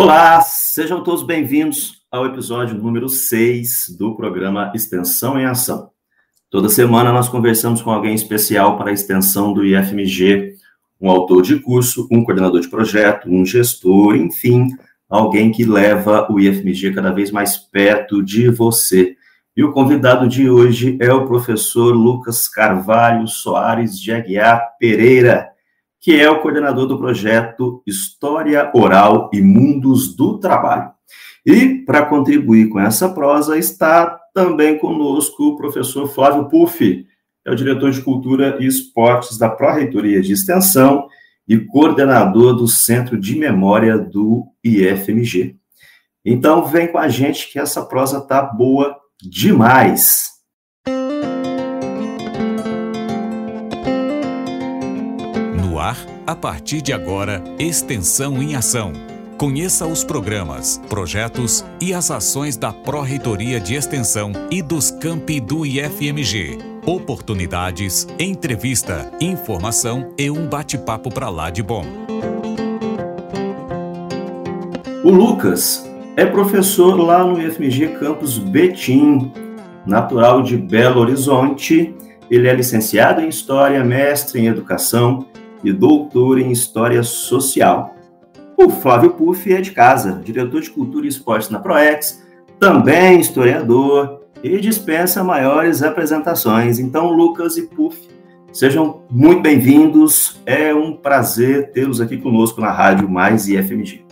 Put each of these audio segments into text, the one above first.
Olá, sejam todos bem-vindos ao episódio número 6 do programa Extensão em Ação. Toda semana nós conversamos com alguém especial para a extensão do IFMG, um autor de curso, um coordenador de projeto, um gestor, enfim, alguém que leva o IFMG cada vez mais perto de você. E o convidado de hoje é o professor Lucas Carvalho Soares de Aguiar Pereira, que é o coordenador do projeto História Oral e Mundos do Trabalho. E, para contribuir com essa prosa, está também conosco o professor Flávio Puff, é o diretor de Cultura e Esportes da Pró-Reitoria de Extensão e coordenador do Centro de Memória do IFMG. Então, vem com a gente que essa prosa tá boa demais. A partir de agora, Extensão em Ação. Conheça os programas, projetos e as ações da Pró-Reitoria de Extensão e dos campi do IFMG. Oportunidades, entrevista, informação e um bate-papo para lá de bom. O Lucas é professor lá no IFMG Campus Betim, natural de Belo Horizonte. Ele é licenciado em História, mestre em Educação e doutor em História Social. O Flávio Puff é de casa, diretor de Cultura e Esportes na ProEx, também historiador e dispensa maiores apresentações. Então, Lucas e Puff, sejam muito bem-vindos. É um prazer tê-los aqui conosco na Rádio Mais IFMG.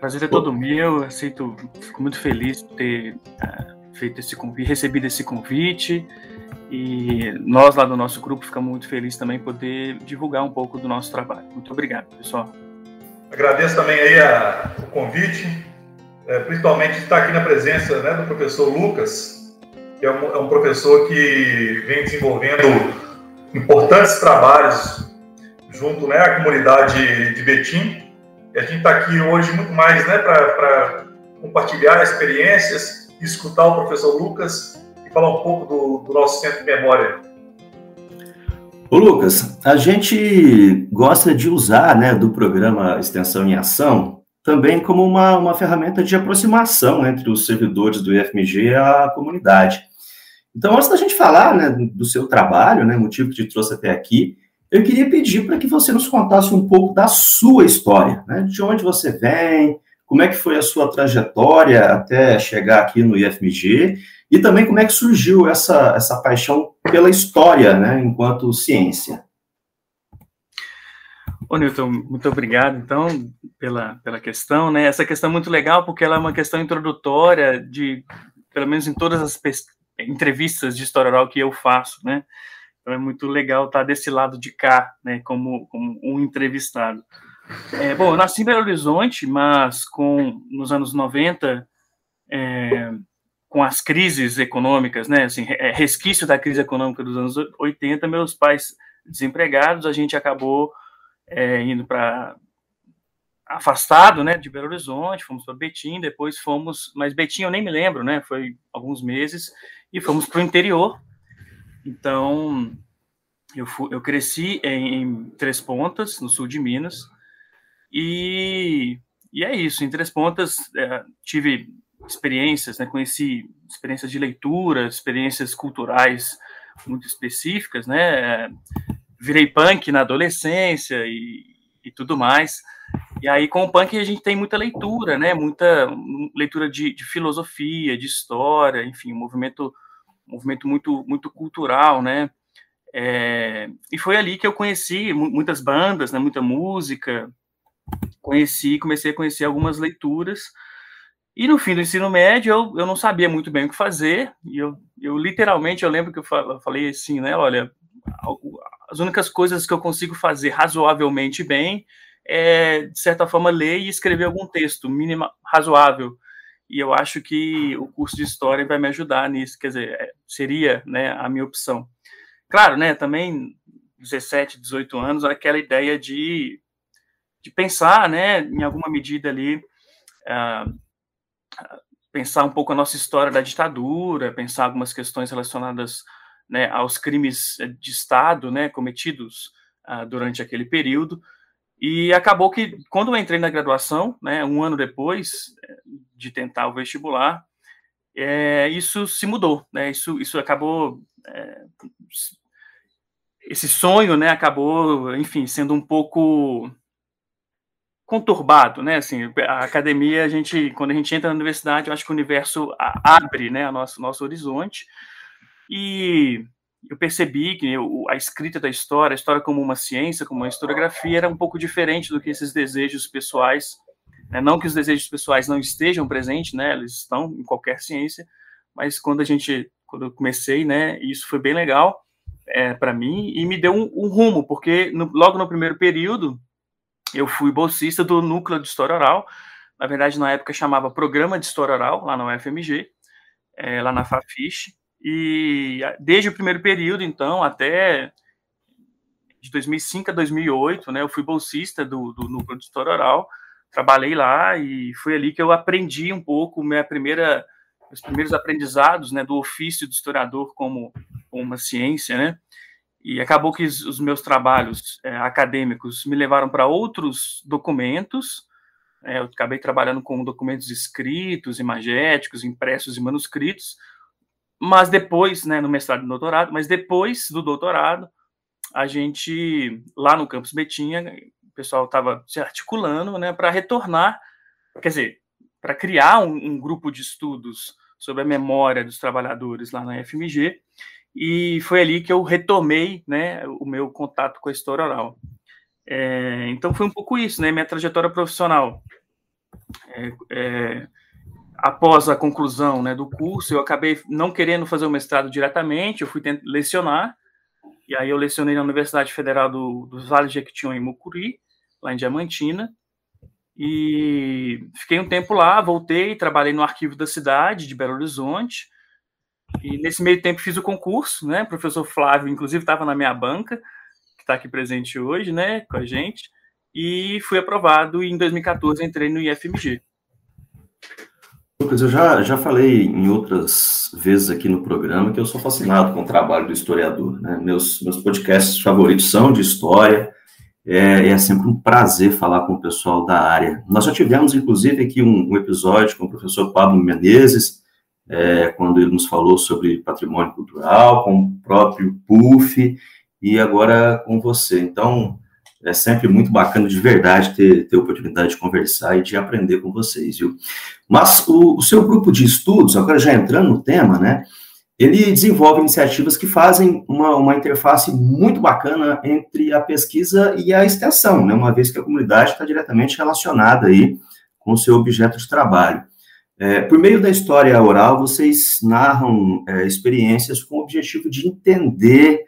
Prazer é todo meu, aceito, fico muito feliz de ter uh, feito esse convite, recebido esse convite. E nós lá do nosso grupo ficamos muito felizes também poder divulgar um pouco do nosso trabalho. Muito obrigado, pessoal. Agradeço também aí a, o convite, é, principalmente estar aqui na presença né, do professor Lucas, que é um, é um professor que vem desenvolvendo importantes trabalhos junto né, à comunidade de Betim e a gente está aqui hoje muito mais né, para compartilhar experiências, escutar o professor Lucas falar um pouco do, do nosso centro de memória. Ô Lucas, a gente gosta de usar né, do programa Extensão em Ação também como uma, uma ferramenta de aproximação entre os servidores do IFMG e a comunidade. Então, antes da gente falar né, do seu trabalho, né, motivo que te trouxe até aqui, eu queria pedir para que você nos contasse um pouco da sua história, né? de onde você vem, como é que foi a sua trajetória até chegar aqui no IFMG e também como é que surgiu essa, essa paixão pela história, né, enquanto ciência. Ô, Newton, muito obrigado, então, pela, pela questão, né? Essa questão é muito legal porque ela é uma questão introdutória de, pelo menos em todas as entrevistas de história oral que eu faço, né? Então é muito legal estar desse lado de cá, né, como, como um entrevistado. É, bom, eu nasci em Belo Horizonte, mas com nos anos 90, é, com as crises econômicas, né, assim, é, resquício da crise econômica dos anos 80, meus pais desempregados, a gente acabou é, indo para afastado, né, de Belo Horizonte, fomos para Betim, depois fomos, mas Betim eu nem me lembro, né, foi alguns meses, e fomos para o interior, então, eu, fui, eu cresci em, em, Três Pontas, no sul de Minas, e, e é isso. Em Três Pontas, é, tive experiências, né, conheci experiências de leitura, experiências culturais muito específicas, né, virei punk na adolescência e, e tudo mais, e aí com o punk a gente tem muita leitura, né, muita leitura de, de filosofia, de história, enfim, um movimento movimento muito, muito cultural, né? É, e foi ali que eu conheci muitas bandas, né, muita música, conheci, comecei a conhecer algumas leituras, e no fim do ensino médio eu, eu não sabia muito bem o que fazer, e eu, eu literalmente, eu lembro que eu falei assim, né, olha, as únicas coisas que eu consigo fazer razoavelmente bem é, de certa forma, ler e escrever algum texto mínimo razoável, e eu acho que o curso de história vai me ajudar nisso, quer dizer, é, seria né, a minha opção. Claro, né, também 17, 18 anos, aquela ideia de, de pensar, né, em alguma medida ali, uh, pensar um pouco a nossa história da ditadura, pensar algumas questões relacionadas né, aos crimes de Estado né, cometidos uh, durante aquele período, E acabou que, quando eu entrei na graduação, né, um ano depois é, de tentar o vestibular, é, isso se mudou, né, isso, isso acabou, é, esse sonho, né, acabou, enfim, sendo um pouco conturbado, né, assim, a academia, a gente, quando a gente entra na universidade, eu acho que o universo abre, né, o nosso, nosso horizonte, e eu percebi que a escrita da história, a história como uma ciência, como uma historiografia, era um pouco diferente do que esses desejos pessoais. Né? Não que os desejos pessoais não estejam presentes, né? Eles estão em qualquer ciência, mas quando a gente, quando eu comecei, né? Isso foi bem legal é, para mim e me deu um, um rumo, porque no, logo no primeiro período eu fui bolsista do núcleo de história oral. Na verdade, na época chamava Programa de História Oral lá na UFMG, é, lá na Fafiche. E desde o primeiro período, então, até de 2005 a 2008, né, eu fui bolsista do, do Núcleo de História Oral, trabalhei lá e foi ali que eu aprendi um pouco minha primeira, os primeiros aprendizados, né, do ofício do historiador como uma ciência, né, e acabou que os meus trabalhos é, acadêmicos me levaram para outros documentos, é, eu acabei trabalhando com documentos escritos, imagéticos, impressos e manuscritos, mas depois, né, no mestrado e doutorado, mas depois do doutorado, a gente, lá no campus Betinha, o pessoal estava se articulando, né, para retornar, quer dizer, para criar um, um, grupo de estudos sobre a memória dos trabalhadores lá na FMG, e foi ali que eu retomei, né, o meu contato com a história oral. É, então foi um pouco isso, né, minha trajetória profissional. É, é, após a conclusão né, do curso, eu acabei não querendo fazer o mestrado diretamente, eu fui lecionar, e aí eu lecionei na Universidade Federal do, dos Vales de Jequitinhonha, em Mucuri, lá em Diamantina, e fiquei um tempo lá, voltei, trabalhei no arquivo da cidade de Belo Horizonte, e nesse meio tempo fiz o concurso, né, o professor Flávio, inclusive, estava na minha banca, que está aqui presente hoje, né, com a gente, e fui aprovado, e em 2014 entrei no IFMG. Lucas, eu já, já falei em outras vezes aqui no programa que eu sou fascinado com o trabalho do historiador. Né? Meus, meus podcasts favoritos são de história, é, é, sempre um prazer falar com o pessoal da área. Nós já tivemos, inclusive, aqui um, um episódio com o professor Pablo Menezes, é, quando ele nos falou sobre patrimônio cultural, com o próprio PUF, e agora com você. Então, é sempre muito bacana de verdade ter, ter oportunidade de conversar e de aprender com vocês, viu? Mas o, o seu grupo de estudos, agora já entrando no tema, né? Ele desenvolve iniciativas que fazem uma, uma interface muito bacana entre a pesquisa e a extensão, né? Uma vez que a comunidade está diretamente relacionada aí com o seu objeto de trabalho. É, por meio da história oral, vocês narram é, experiências com o objetivo de entender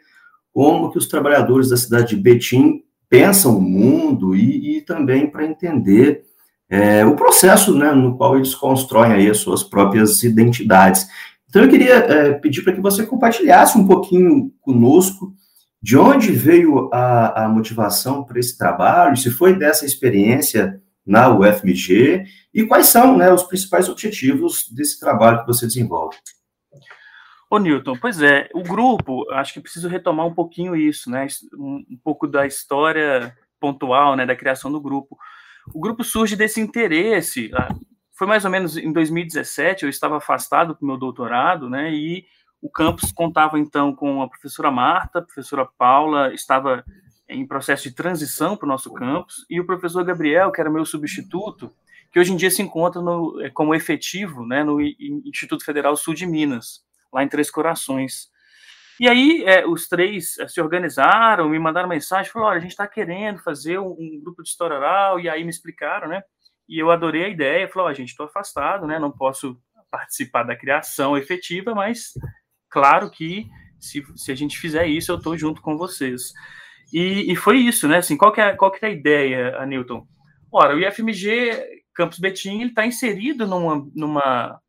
como que os trabalhadores da cidade de Betim pensam o mundo e, e também para entender é, o processo né, no qual eles constroem aí as suas próprias identidades. Então, eu queria é, pedir para que você compartilhasse um pouquinho conosco de onde veio a, a motivação para esse trabalho, se foi dessa experiência na UFMG, e quais são né, os principais objetivos desse trabalho que você desenvolve. Ô, Newton, pois é, o grupo, acho que preciso retomar um pouquinho isso, né? Um, um, pouco da história pontual, né, da criação do grupo. O grupo surge desse interesse. Ah, foi mais ou menos em 2017, eu estava afastado do meu doutorado, né? E o campus contava então com a professora Marta, a professora Paula, estava em processo de transição para o nosso campus, e o professor Gabriel, que era meu substituto, que hoje em dia se encontra no, eh, como efetivo né, no Instituto Federal Sul de Minas lá em Três Corações. E aí é, os três é, se organizaram, me mandaram mensagem, falaram, olha, a gente está querendo fazer um, um, grupo de história oral, e aí me explicaram, né? E eu adorei a ideia, ó, oh, gente, estou afastado, né? Não posso participar da criação efetiva, mas claro que se, se a gente fizer isso, eu estou junto com vocês. E, e, foi isso, né? Assim, qual que é, qual que é a ideia, Newton? Ora, o IFMG Campus Betim está inserido numa, numa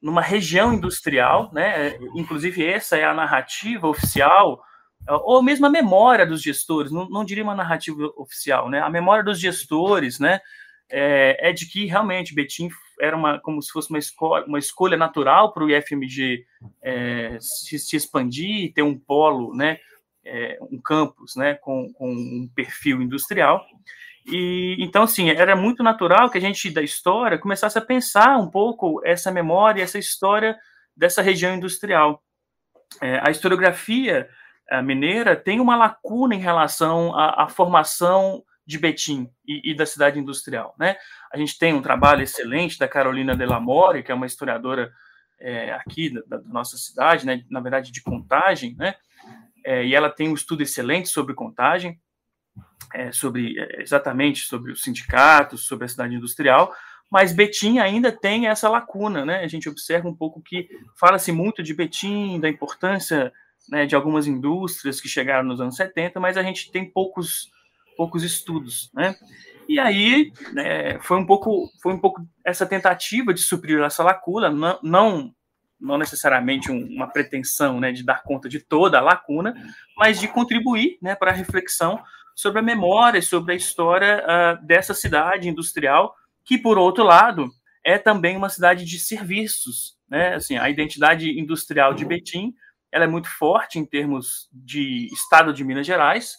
numa região industrial, né? Inclusive essa é a narrativa oficial ou mesmo a memória dos gestores. Não, não diria uma narrativa oficial, né? A memória dos gestores, né? É, é de que realmente Betim era uma como se fosse uma escolha, uma escolha natural para o IFMG é, se, se, expandir, ter um polo, né? É, um campus né, com, com um perfil industrial. E então, assim, era muito natural que a gente da história começasse a pensar um pouco essa memória, essa história dessa região industrial. É, a historiografia mineira tem uma lacuna em relação à, à formação de Betim e, e, da cidade industrial, né? A gente tem um trabalho excelente da Carolina Delamore, que é uma historiadora é, aqui da, da, nossa cidade, né? Na verdade, de contagem, né? É, e ela tem um estudo excelente sobre contagem, é, sobre é, exatamente sobre os sindicatos, sobre a cidade industrial, mas Betim ainda tem essa lacuna, né? A gente observa um pouco que fala-se muito de Betim, da importância né, de algumas indústrias que chegaram nos anos 70, mas a gente tem poucos, poucos estudos, né? E aí né, foi um pouco foi um pouco essa tentativa de suprir essa lacuna, não, não não necessariamente um, uma pretensão né, de dar conta de toda a lacuna, mas de contribuir né, para a reflexão sobre a memória, sobre a história uh, dessa cidade industrial, que, por outro lado, é também uma cidade de serviços. Né? Assim, a identidade industrial de Betim ela é muito forte em termos de estado de Minas Gerais,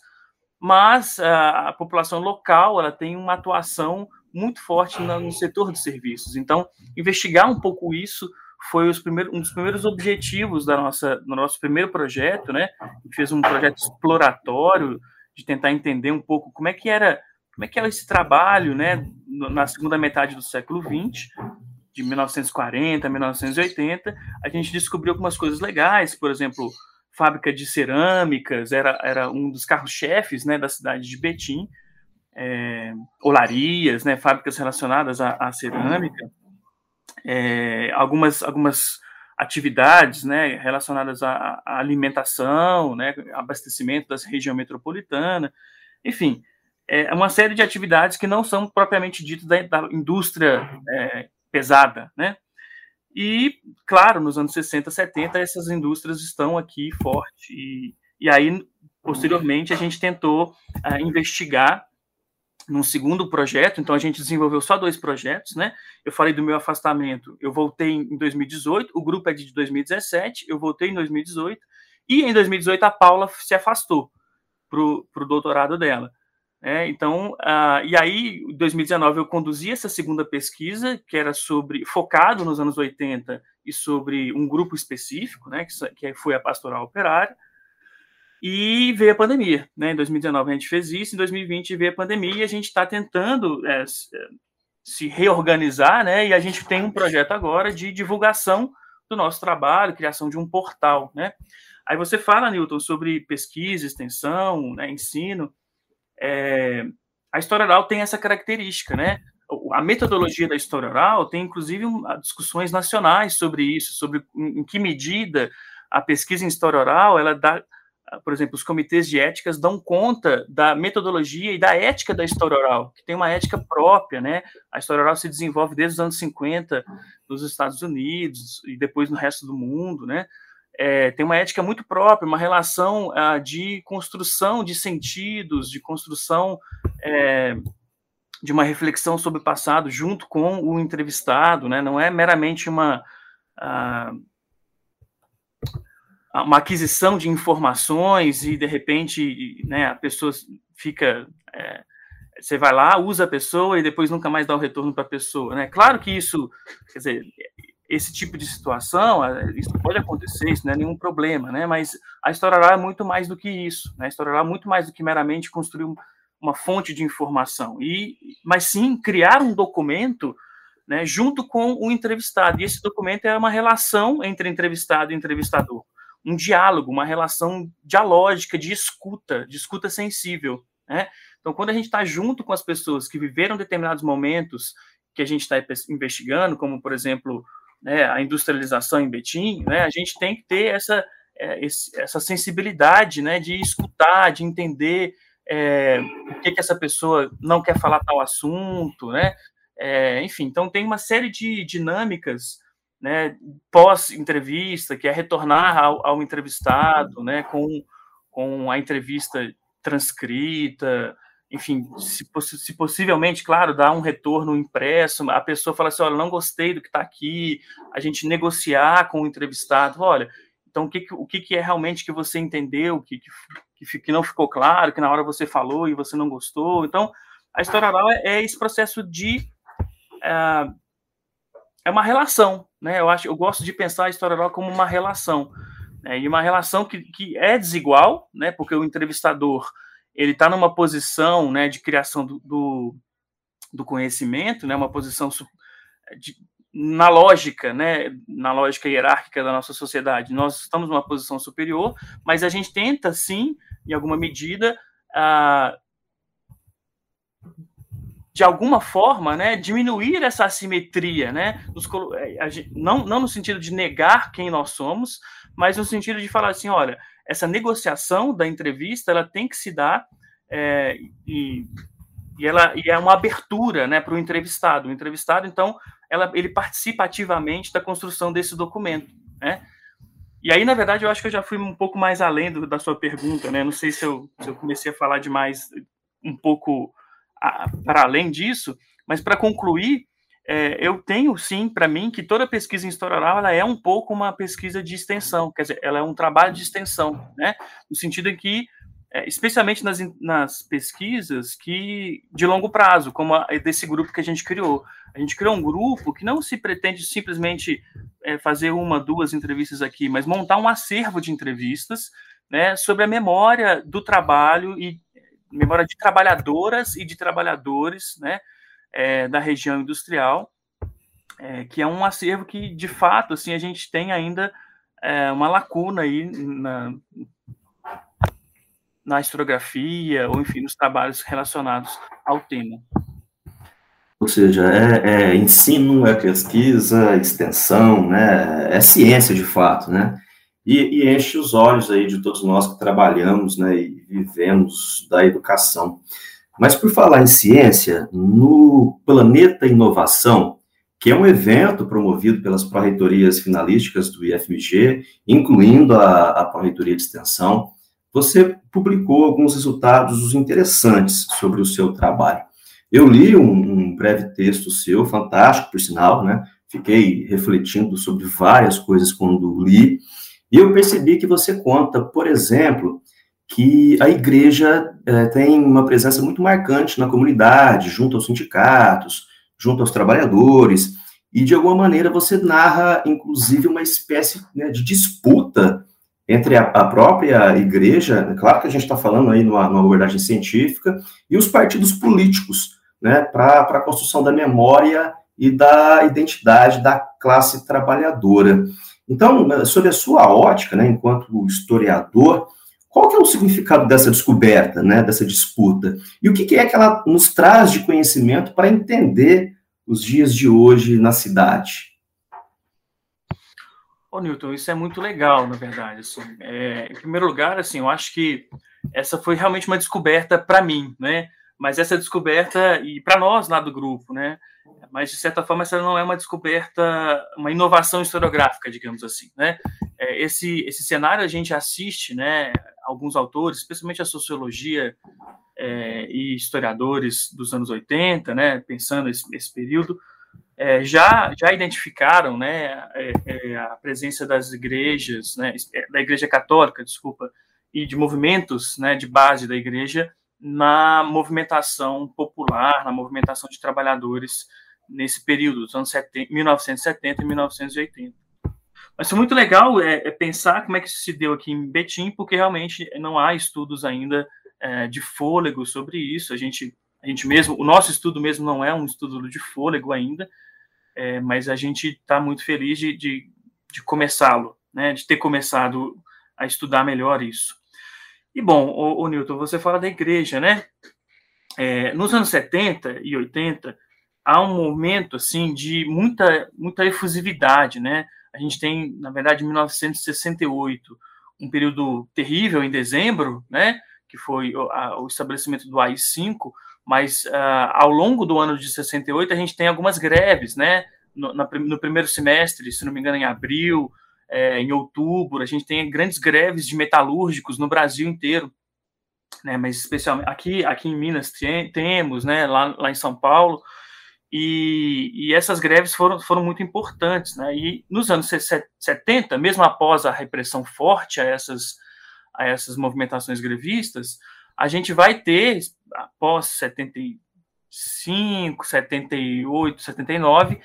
mas a, a população local ela tem uma atuação muito forte no, no setor de serviços. Então, investigar um pouco isso foi um dos primeiros objetivos da nossa, do nosso primeiro projeto, né? A gente fez um projeto exploratório de tentar entender um pouco como é que era, como é que era esse trabalho, né? Na segunda metade do século XX, de 1940 a 1980, a gente descobriu algumas coisas legais, por exemplo, fábrica de cerâmicas era, era um dos carros-chefes, né? Da cidade de Betim, é, olarias, né? Fábricas relacionadas à, à cerâmica é, algumas, algumas atividades né, relacionadas à, à, alimentação, né, abastecimento da região metropolitana, enfim, é uma série de atividades que não são propriamente ditas da, da indústria é, pesada, né? E, claro, nos anos 60, 70, essas indústrias estão aqui forte. E, e aí, posteriormente, a gente tentou uh, investigar num segundo projeto, então a gente desenvolveu só dois projetos, né? Eu falei do meu afastamento, eu voltei em 2018, o grupo é de 2017, eu voltei em 2018, e em 2018 a Paula se afastou para o doutorado dela. É, então, uh, e aí, em 2019, eu conduzi essa segunda pesquisa, que era sobre, focado nos anos 80 e sobre um grupo específico, né, que, que foi a pastoral operária, e veio a pandemia, né? Em 2019 a gente fez isso, em 2020 veio a pandemia e a gente está tentando é, se reorganizar, né? E a gente tem um projeto agora de divulgação do nosso trabalho, criação de um portal, né? Aí você fala, Newton, sobre pesquisa, extensão, né, ensino. É, a história oral tem essa característica, né? A metodologia da história oral tem, inclusive, discussões nacionais sobre isso, sobre em que medida a pesquisa em história oral ela dá por exemplo, os comitês de éticas dão conta da metodologia e da ética da história oral, que tem uma ética própria, né? A história oral se desenvolve desde os anos 50 nos Estados Unidos e depois no resto do mundo, né? É, tem uma ética muito própria, uma relação ah, de construção de sentidos, de construção é, de uma reflexão sobre o passado junto com o entrevistado, né? Não é meramente uma ah, uma aquisição de informações e de repente né, a pessoa fica. É, você vai lá, usa a pessoa e depois nunca mais dá o retorno para a pessoa. Né? Claro que isso, quer dizer, esse tipo de situação, isso pode acontecer, isso não é nenhum problema, né? mas a história oral é muito mais do que isso. Né? A história oral é muito mais do que meramente construir uma fonte de informação, e, mas sim criar um documento né, junto com o entrevistado. E esse documento é uma relação entre entrevistado e entrevistador um diálogo, uma relação dialógica, de escuta, de escuta sensível. Né? Então, quando a gente está junto com as pessoas que viveram determinados momentos que a gente está investigando, como, por exemplo, né, a industrialização em Betim, né, a gente tem que ter essa, é, essa sensibilidade né, de escutar, de entender é, por que, que essa pessoa não quer falar tal assunto, né? É, enfim, então tem uma série de dinâmicas né, pós-entrevista, que é retornar ao, ao, entrevistado, né, com, com a entrevista transcrita, enfim, se, se, possivelmente, claro, dar um retorno impresso, a pessoa fala assim, olha, não gostei do que está aqui, a gente negociar com o entrevistado, olha, então o que, o que, que é realmente que você entendeu, que, que que, que não ficou claro, que na hora você falou e você não gostou. Então, a história oral é, é esse processo de é, é, uma relação, né? Eu acho, eu gosto de pensar a história oral como uma relação, né? e uma relação que, que é desigual, né? Porque o entrevistador ele está numa posição, né, de criação do, do, do conhecimento, né? Uma posição de, na lógica, né, na lógica hierárquica da nossa sociedade, nós estamos numa posição superior, mas a gente tenta, sim, em alguma medida, uh, de alguma forma, né, diminuir essa assimetria, né, nos, eh, não, não no sentido de negar quem nós somos, mas no sentido de falar assim, olha, essa negociação da entrevista, ela tem que se dar é, e, e, ela, e é uma abertura, né, para o entrevistado. O entrevistado, então, ela, ele participa ativamente da construção desse documento, né, e aí, na verdade, eu acho que eu já fui um pouco mais além do, da sua pergunta, né? Não sei se eu, se eu comecei a falar demais um pouco para além disso, mas para concluir, é, eu tenho sim para mim que toda pesquisa em história oral ela é um pouco uma pesquisa de extensão, quer dizer, ela é um trabalho de extensão, né? No sentido em que, é, especialmente nas, nas pesquisas que de longo prazo, como a desse grupo que a gente criou, a gente criou um grupo que não se pretende simplesmente é, fazer uma, duas entrevistas aqui, mas montar um acervo de entrevistas, né, sobre a memória do trabalho e memória de trabalhadoras e de trabalhadores né, é, da região industrial, é, que é um acervo que, de fato, assim, a gente tem ainda é, uma lacuna aí na, na historiografia, ou enfim, nos trabalhos relacionados ao tema. Ou seja, é, é ensino, é pesquisa, extensão, né, é ciência de fato, né? E, e, enche os olhos aí de todos nós que trabalhamos né, e vivemos da educação. Mas por falar em ciência, no Planeta Inovação, que é um evento promovido pelas pró-reitorias finalísticas do IFMG, incluindo a, a pró-reitoria de extensão, você publicou alguns resultados interessantes sobre o seu trabalho. Eu li um, um breve texto seu, fantástico, por sinal, né? Fiquei refletindo sobre várias coisas quando li, e eu percebi que você conta, por exemplo, que a igreja é, tem uma presença muito marcante na comunidade, junto aos sindicatos, junto aos trabalhadores, e de alguma maneira você narra, inclusive, uma espécie né, de disputa entre a, a, própria igreja, claro que a gente está falando aí numa, numa abordagem científica, e os partidos políticos, né, para a construção da memória e da identidade da classe trabalhadora. Então, sob a sua ótica, né, enquanto historiador, qual que é o significado dessa descoberta, né, dessa disputa? E o que, que é que ela nos traz de conhecimento para entender os dias de hoje na cidade? Ô, Newton, isso é muito legal, na verdade. Assim. É, em primeiro lugar, assim, eu acho que essa foi realmente uma descoberta para mim, né? Mas essa descoberta, e para nós lá do grupo, né? Mas de certa forma essa não é uma descoberta, uma inovação historiográfica, digamos assim, né? É, esse esse cenário a gente assiste, né? Alguns autores, especialmente a sociologia é, e historiadores dos anos 80, né? Pensando esse, esse período, é, já já identificaram, né? É, é, a presença das igrejas, né? Da Igreja Católica, desculpa, e de movimentos, né? De base da igreja na movimentação popular, na movimentação de trabalhadores nesse período, dos anos 70, 1970 e 1980. Mas foi muito legal é, é, pensar como é que isso se deu aqui em Betim, porque realmente não há estudos ainda é, de fôlego sobre isso. A gente, a gente mesmo, o nosso estudo mesmo não é um estudo de fôlego ainda, é, mas a gente está muito feliz de, de, de começá-lo, né, de ter começado a estudar melhor isso. E bom, o, Newton, você fala da igreja, né? É, nos anos 70 e 80, há um momento assim de muita muita efusividade, né? A gente tem, na verdade, 1968, um período terrível em dezembro, né? Que foi o, estabelecimento do AI-5, mas uh, ao longo do ano de 68 a gente tem algumas greves, né? No, na, no primeiro semestre, se não me engano, em abril, é, em outubro, a gente tem grandes greves de metalúrgicos no Brasil inteiro, né? Mas especialmente aqui, aqui em Minas tem, temos, né? Lá, lá em São Paulo e, e, essas greves foram, foram muito importantes. Né? E nos anos 70, mesmo após a repressão forte a essas, a essas movimentações grevistas, a gente vai ter, após 75, 78, 79,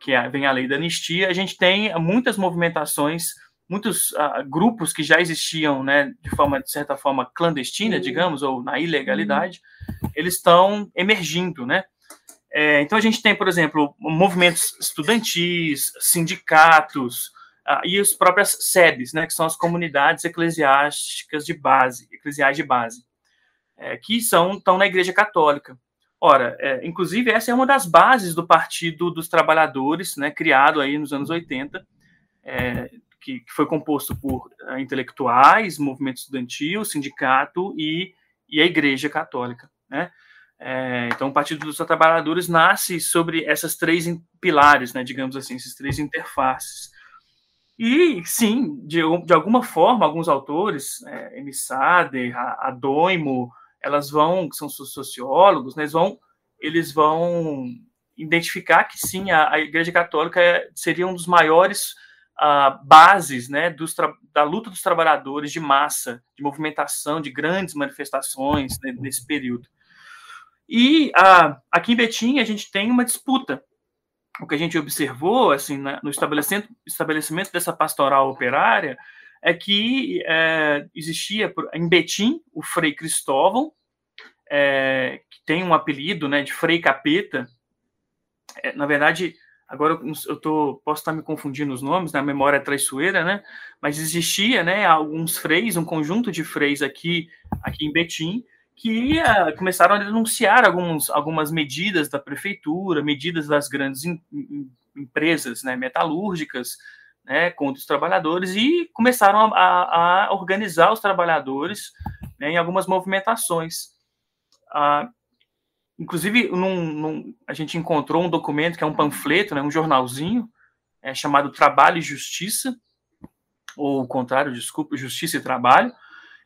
que é, vem a lei da anistia, a gente tem muitas movimentações, muitos uh, grupos que já existiam, né, de forma de certa forma clandestina, digamos, ou na ilegalidade, eles estão emergindo, né? É, então a gente tem, por exemplo, movimentos estudantis, sindicatos uh, e as próprias SEBs, né, que são as comunidades eclesiásticas de base, eclesiais de base, é, que são estão na Igreja Católica. Ora, é, inclusive essa é uma das bases do Partido dos Trabalhadores, né, criado aí nos anos 80, é, que, que, foi composto por uh, intelectuais, movimento estudantil, sindicato e, e a Igreja Católica, né? É, então, o Partido dos Trabalhadores nasce sobre essas três pilares, né, digamos assim, esses três interfaces. E, sim, de, de alguma forma, alguns autores, é, M. Sader, Adorno, elas vão, que são sociólogos, né, eles vão, eles vão identificar que, sim, a, a Igreja Católica seria um dos maiores uh, bases né, dos, da luta dos trabalhadores de massa, de movimentação, de grandes manifestações né, nesse período. E uh, aqui em Betim a gente tem uma disputa. O que a gente observou assim né, no estabelecimento, estabelecimento dessa pastoral operária é que é, existia em Betim o Frei Cristóvão, é, que tem um apelido né, de Frei Capeta. É, na verdade, agora eu tô, posso estar me confundindo os nomes, na né, memória é traiçoeira, né? Mas existia né, alguns freis, um conjunto de freis aqui, aqui em Betim, que uh, começaram a denunciar alguns, algumas medidas da prefeitura, medidas das grandes empresas né, metalúrgicas né, contra os trabalhadores e começaram a, a organizar os trabalhadores né, em algumas movimentações. Uh, inclusive, num, num, a gente encontrou um documento que é um panfleto, né, um jornalzinho, é, chamado Trabalho e Justiça, ou o contrário, desculpa, Justiça e Trabalho,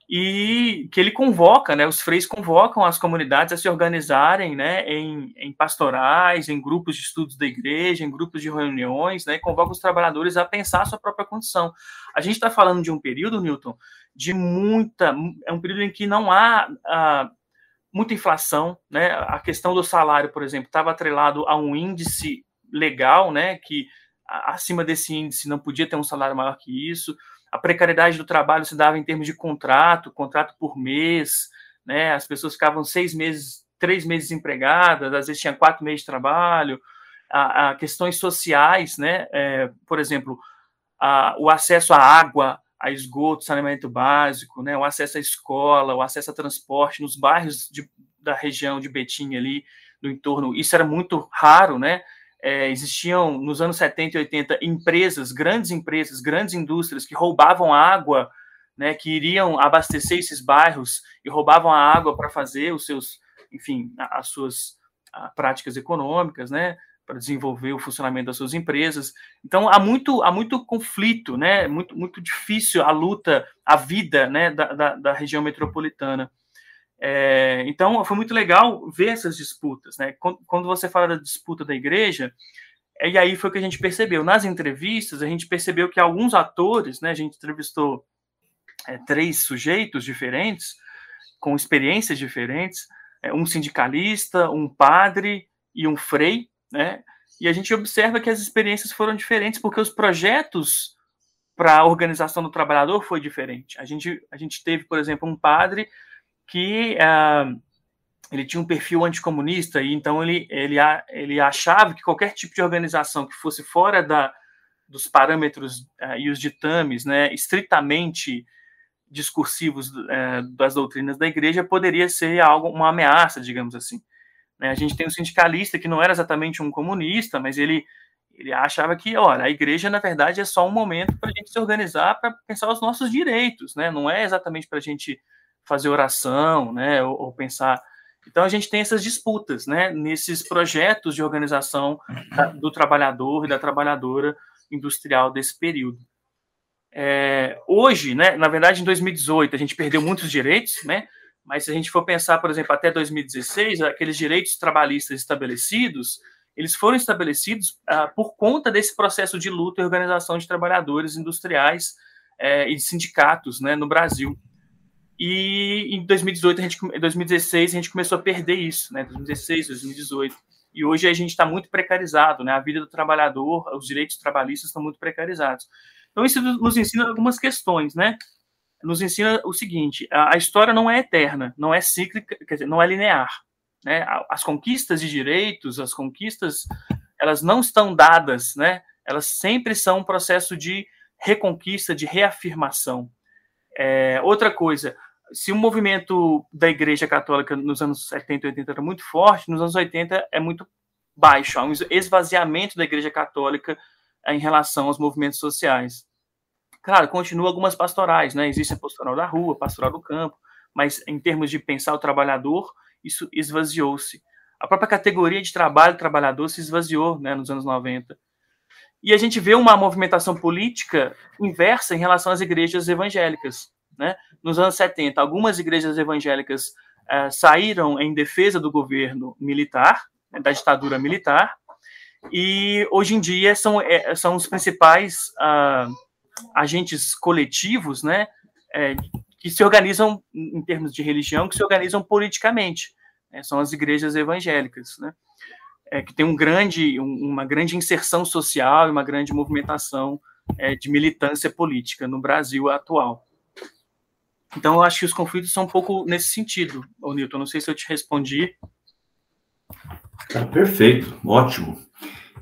e que ele convoca, né, os freis convocam as comunidades a se organizarem, né, em, em pastorais, em grupos de estudos da igreja, em grupos de reuniões, né, e convoca os trabalhadores a pensar a sua própria condição. A gente está falando de um período, Newton, de muita, é um período em que não há ah, muita inflação, né, a questão do salário, por exemplo, estava atrelado a um índice legal, né, que acima desse índice não podia ter um salário maior que isso, a precariedade do trabalho se dava em termos de contrato, contrato por mês, né? As pessoas ficavam seis meses, três meses empregadas, às vezes tinha quatro meses de trabalho. A, a questões sociais, né? É, por exemplo, a, o acesso à água, a esgoto, saneamento básico, né? O acesso à escola, o acesso a transporte nos bairros de, da região de Betim ali, do entorno. Isso era muito raro, né? É, existiam nos anos 70 e 80 empresas, grandes empresas, grandes indústrias que roubavam água, né, que iriam abastecer esses bairros e roubavam a água para fazer os seus, enfim, as suas práticas econômicas, né, para desenvolver o funcionamento das suas empresas. Então há muito, há muito conflito, né, muito, muito difícil a luta, a vida, né, da, da, da região metropolitana. É, então, foi muito legal ver essas disputas. Né? Quando, você fala da disputa da igreja, é, e aí foi o que a gente percebeu. Nas entrevistas, a gente percebeu que alguns atores, né, a gente entrevistou é, três sujeitos diferentes, com experiências diferentes, é, um sindicalista, um padre e um frei, né? E a gente observa que as experiências foram diferentes porque os projetos para a organização do trabalhador foi diferente. A gente, a gente teve, por exemplo, um padre que uh, ele tinha um perfil anticomunista e então ele, ele, ele achava que qualquer tipo de organização que fosse fora da, dos parâmetros uh, e os ditames né, estritamente discursivos uh, das doutrinas da igreja poderia ser algo uma ameaça, digamos assim. Né? A gente tem um sindicalista que não era exatamente um comunista, mas ele ele achava que, olha, a igreja na verdade é só um momento para a gente se organizar para pensar os nossos direitos, né? Não é exatamente para a gente fazer oração, né, ou, ou, pensar. Então a gente tem essas disputas, né, nesses projetos de organização da, do trabalhador e da trabalhadora industrial desse período. É, hoje, né, na verdade, em 2018 a gente perdeu muitos direitos, né, mas se a gente for pensar, por exemplo, até 2016, aqueles direitos trabalhistas estabelecidos, eles foram estabelecidos ah, por conta desse processo de luta e organização de trabalhadores industriais é, e de sindicatos né, no Brasil. E em 2018, a gente, 2016, a gente começou a perder isso, né? 2016, 2018. E hoje a gente está muito precarizado, né? A vida do trabalhador, os direitos trabalhistas estão muito precarizados. Então, isso nos ensina algumas questões, né? Nos ensina o seguinte: a, a história não é eterna, não é cíclica, quer dizer, não é linear. Né? As conquistas de direitos, as conquistas, elas não estão dadas, né? Elas sempre são um processo de reconquista, de reafirmação. É, outra coisa, se o movimento da Igreja Católica nos anos 70 e 80 era muito forte, nos anos 80 é muito baixo, há um esvaziamento da Igreja Católica eh, em relação aos movimentos sociais. Claro, continua algumas pastorais, né? Existe a pastoral da rua, a pastoral do campo, mas em termos de pensar o trabalhador, isso esvaziou-se. A própria categoria de trabalho trabalhador se esvaziou né, nos anos 90. E a gente vê uma movimentação política inversa em relação às igrejas evangélicas. Né? Nos anos 70, algumas igrejas evangélicas eh, saíram em defesa do governo militar, né, da ditadura militar, e hoje em dia são, é, são os principais ah, agentes coletivos né, é, que se organizam, em termos de religião, que se organizam politicamente. Né, são as igrejas evangélicas, né, é, que tem um grande, um, uma grande inserção social e uma grande movimentação de militância política no Brasil atual. Então, eu acho que os conflitos são um pouco nesse sentido, ô Newton. Não sei se eu te respondi. Tá perfeito, ótimo.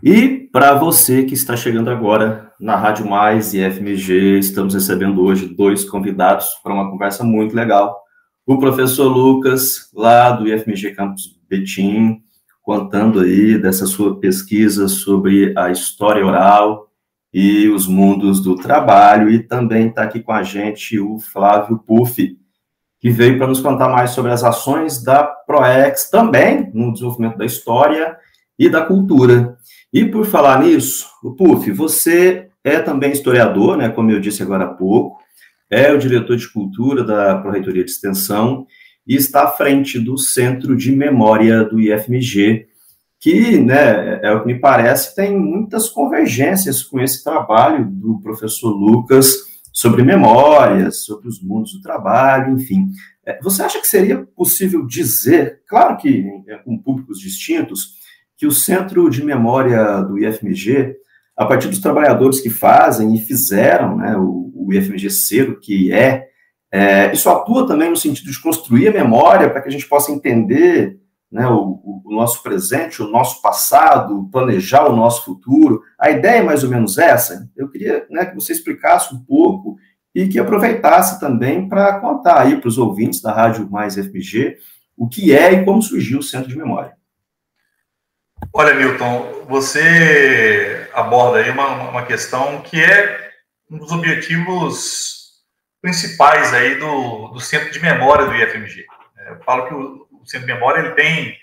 E para você que está chegando agora na Rádio Mais e FMG, estamos recebendo hoje dois convidados para uma conversa muito legal. O professor Lucas, lá do IFMG Campus Betim, contando aí dessa sua pesquisa sobre a história oral e os mundos do trabalho. E também está aqui com a gente o Flávio Puff, que veio para nos contar mais sobre as ações da ProEx, também no desenvolvimento da história e da cultura. E por falar nisso, o Puff, você é também historiador, né, como eu disse agora há pouco, é o diretor de cultura da Proreitoria de Extensão e está à frente do Centro de Memória do IFMG, que, né, é o que me parece, tem muitas convergências com esse trabalho do professor Lucas sobre memórias, sobre os mundos do trabalho, enfim. É, você acha que seria possível dizer, claro que é, com públicos distintos, que o Centro de Memória do IFMG, a partir dos trabalhadores que fazem e fizeram né, o, o IFMG ser o que é, é, isso atua também no sentido de construir a memória para que a gente possa entender né, o, o, nosso presente, o nosso passado, planejar o nosso futuro. A ideia é mais ou menos essa. Eu queria né, que você explicasse um pouco e que aproveitasse também para contar aí para os ouvintes da Rádio Mais FPG o que é e como surgiu o Centro de Memória. Olha, Milton, você aborda aí uma, uma questão que é um dos objetivos principais aí do, do Centro de Memória do IFMG. Eu falo que o, o Centro de Memória ele tem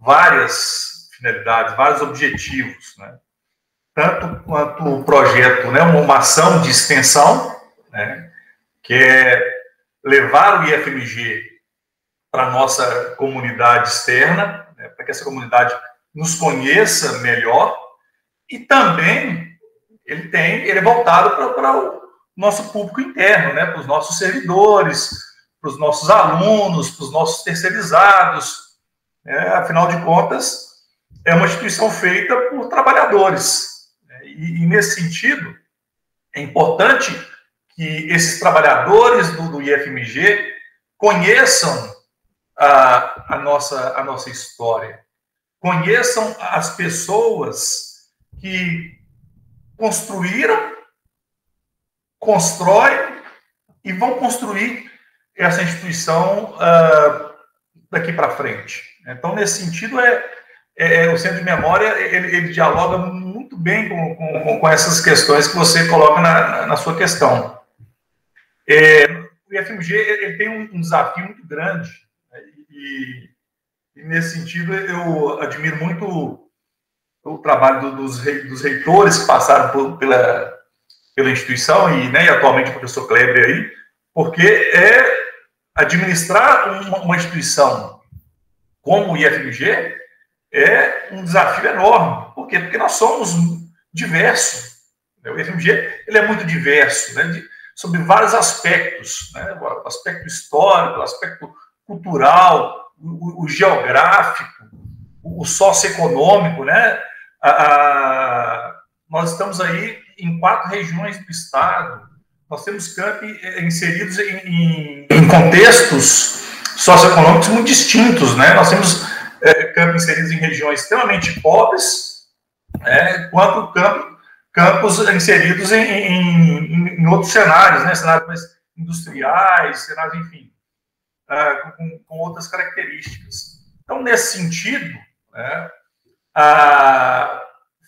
várias finalidades, vários objetivos, né? tanto quanto o projeto, né, uma ação de extensão, né, que é levar o IFMG para nossa comunidade externa, né, para que essa comunidade nos conheça melhor, e também ele tem, ele é voltado para o nosso público interno, né, para os nossos servidores, para os nossos alunos, para os nossos terceirizados. Né? Afinal de contas, é uma instituição feita por trabalhadores. Né? E, e, nesse sentido, é importante que esses trabalhadores do, do IFMG conheçam a, a, nossa, a nossa história, conheçam as pessoas que construíram, constroem e vão construir essa instituição uh, daqui para frente. Então, nesse sentido, é, é, o Centro de Memória ele, ele dialoga muito bem com, com, com, essas questões que você coloca na, na sua questão. É, o IFMG ele tem um, um desafio muito grande né, e, e, nesse sentido, eu admiro muito o trabalho dos, dos reitores que passaram por, pela, pela instituição e, né, e atualmente o professor Kleber aí, porque é administrar uma, uma instituição como o IFMG é um desafio enorme. Por quê? Porque nós somos diversos. O IFMG ele é muito diverso. Né? sobre vários aspectos, né? o aspecto histórico, o aspecto cultural, o, o geográfico, o, o socioeconômico, né? A, a, nós estamos aí em quatro regiões do estado, nós temos campi eh, inseridos em, em, contextos socioeconômicos muito distintos, né? Nós temos é, inseridos em regiões extremamente pobres, é, quanto campo, campos inseridos em, em, em, outros cenários, né? Cenários mais industriais, cenários, enfim, é, com, com, outras características. Então, nesse sentido, né,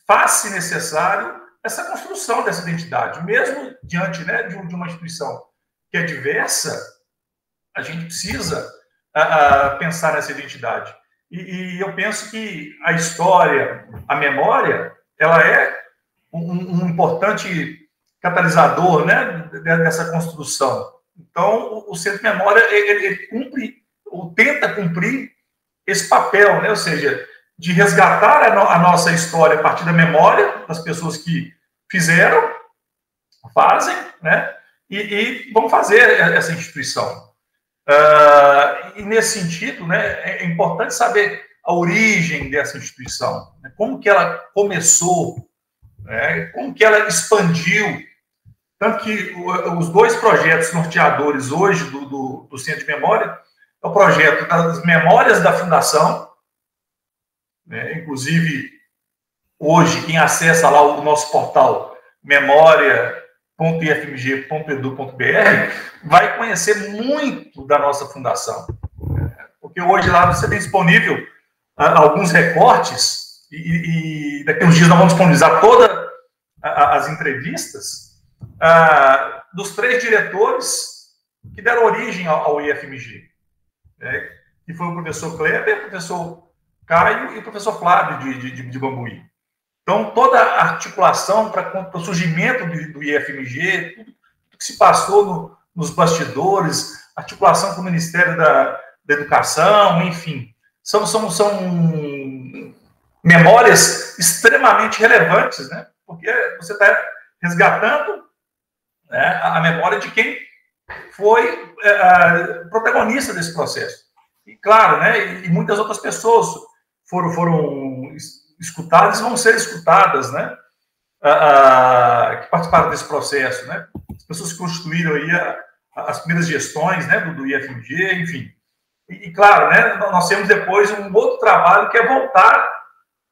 faz-se necessário essa construção dessa identidade, mesmo diante né, de, uma instituição que é diversa, a gente precisa pensar nessa identidade. E, e, eu penso que a história, a memória, ela é um, um importante catalisador né, dessa construção. Então, o Centro de Memória, ele, ele, cumpre, ou tenta cumprir esse papel, né? ou seja, de resgatar a, no, a nossa história a partir da memória das pessoas que fizeram, fazem, né? E, e vão fazer essa instituição. Uh, e nesse sentido, né, é importante saber a origem dessa instituição, né, como que ela começou, né, como que ela expandiu, tanto que os dois projetos norteadores hoje do, do, do Centro de Memória é o projeto das memórias da Fundação, né, inclusive hoje quem acessa lá o nosso portal memória www.ifmg.edu.br, vai conhecer muito da nossa fundação. Porque hoje lá você tem disponível uh, alguns recortes, e, e, daqui uns dias nós vamos disponibilizar todas as entrevistas uh, dos três diretores que deram origem ao, ao IFMG. Né? Que foi o professor Kleber, o professor Caio e o professor Flávio de, de, de Bambuí. Então, toda a articulação para o surgimento do, IFMG, tudo, tudo, que se passou no, nos bastidores, articulação com o Ministério da, da Educação, enfim, são, são, são memórias extremamente relevantes, né? Porque você está resgatando né, a memória de quem foi é, protagonista desse processo. E claro, né, e muitas outras pessoas foram, foram escutadas vão ser escutadas, né? que participaram desse processo, né? As pessoas que constituíram aí a, as primeiras gestões, né, do, do IFMG, enfim. E, e, claro, né, nós temos depois um outro trabalho que é voltar,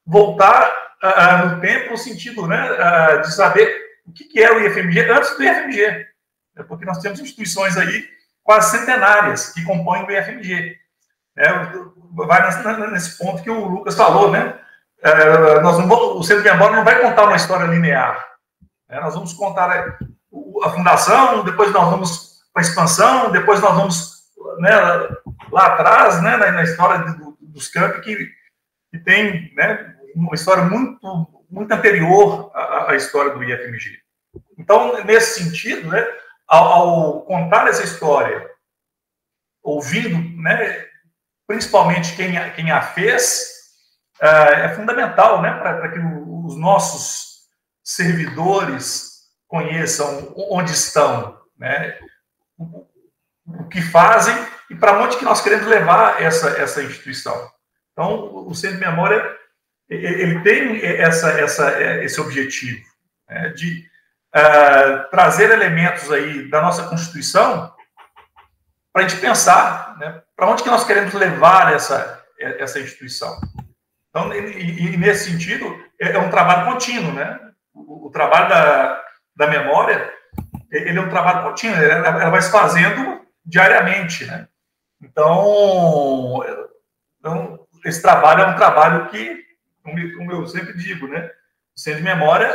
voltar uh, no tempo no sentido, né, uh, de saber o que, que é o IFMG antes do IFMG, né, porque nós temos instituições aí quase centenárias que compõem o IFMG. É, vai nesse ponto que o Lucas falou, né? É, nós não vamos, o Centro de Memória não vai contar uma história linear. É, nós vamos contar a, a, fundação, depois nós vamos para a expansão, depois nós vamos né, lá atrás, né, na, na história do, dos campos, que, que tem né, uma história muito, muito anterior à, à, história do IFMG. Então, nesse sentido, né, ao, ao contar essa história, ouvindo né, principalmente quem, quem a fez, é, é fundamental né, para que os nossos servidores conheçam onde estão, né, o que fazem e para onde que nós queremos levar essa, essa instituição. Então, o Centro de Memória ele tem essa, essa, esse objetivo né, de uh, trazer elementos aí da nossa Constituição para a gente pensar né, para onde que nós queremos levar essa, essa instituição. Então, e, e, nesse sentido, é, é um trabalho contínuo, né? O, o, trabalho da, da memória, ele é um trabalho contínuo, ela, ela vai se fazendo diariamente, né? Então, então, esse trabalho é um trabalho que, como eu sempre digo, né? O centro de memória,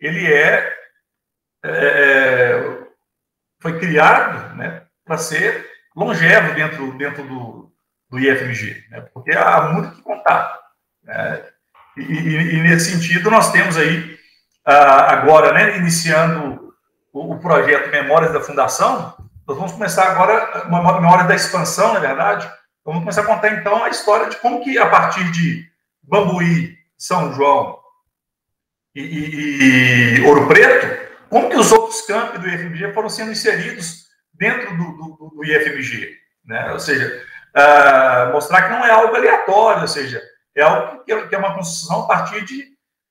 ele é, é foi criado, né, para ser longevo dentro, dentro do, do IFMG, né? porque há muito que contar. É, e, e, e, nesse sentido, nós temos aí, agora, né, iniciando o, o, projeto Memórias da Fundação, nós vamos começar agora, uma memória da expansão, na verdade, vamos começar a contar, então, a história de como que, a partir de Bambuí, São João e, e Ouro Preto, como que os outros campos do IFMG foram sendo inseridos dentro do, do, do IFMG, né? Ou seja, uh, mostrar que não é algo aleatório, ou seja, é algo que é uma construção a partir de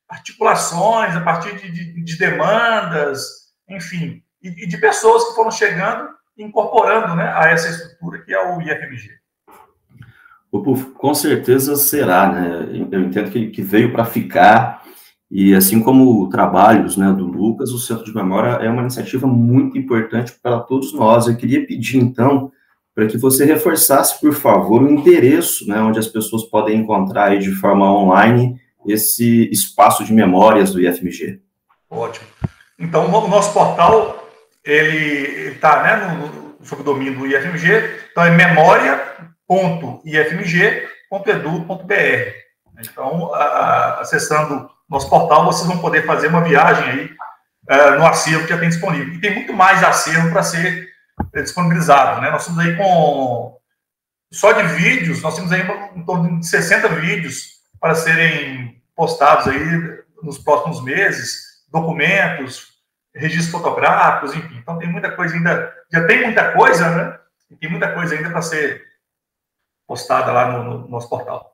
articulações, a partir de, de, de demandas, enfim, e, e, de pessoas que foram chegando incorporando né, a essa estrutura que é o IFMG. Com certeza será, né? Eu entendo que, que veio para ficar, e assim como trabalhos né, do Lucas, o Centro de Memória é uma iniciativa muito importante para todos nós. Eu queria pedir, então, para que você reforçasse, por favor, o endereço né, onde as pessoas podem encontrar aí de forma online esse espaço de memórias do IFMG. Ótimo. Então, o nosso portal, ele está né, no, sob o domínio do IFMG, então é memória.ifmg.edu.br. Então, a, acessando nosso portal, vocês vão poder fazer uma viagem aí uh, no acervo que já tem disponível. E tem muito mais acervo para ser disponibilizado. Né? Nós estamos aí com. Só de vídeos, nós temos aí em torno de 60 vídeos para serem postados aí nos próximos meses, documentos, registros fotográficos, enfim. Então tem muita coisa ainda, já tem muita coisa, né? E tem muita coisa ainda para ser postada lá no, no nosso portal.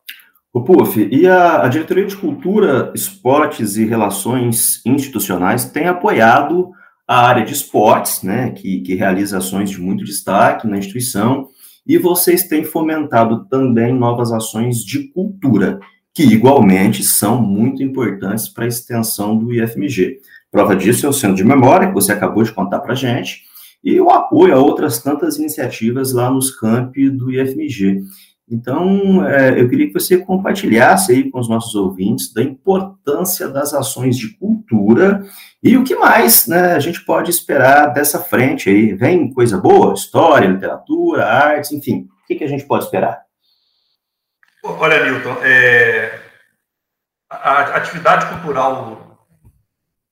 O PUF, e a, a, Diretoria de Cultura, Esportes e Relações Institucionais tem apoiado a área de esportes, né, que, que realiza ações de muito destaque na instituição, e vocês têm fomentado também novas ações de cultura, que igualmente são muito importantes para a extensão do IFMG. Prova disso é o Centro de Memória, que você acabou de contar para a gente, e o apoio a outras tantas iniciativas lá nos campi do IFMG. Então, é, eu queria que você compartilhasse aí com os nossos ouvintes da importância das ações de cultura e o que mais né, a gente pode esperar dessa frente aí. Vem coisa boa? História, literatura, artes, enfim. O que, que a gente pode esperar? Olha, Milton, é, a atividade cultural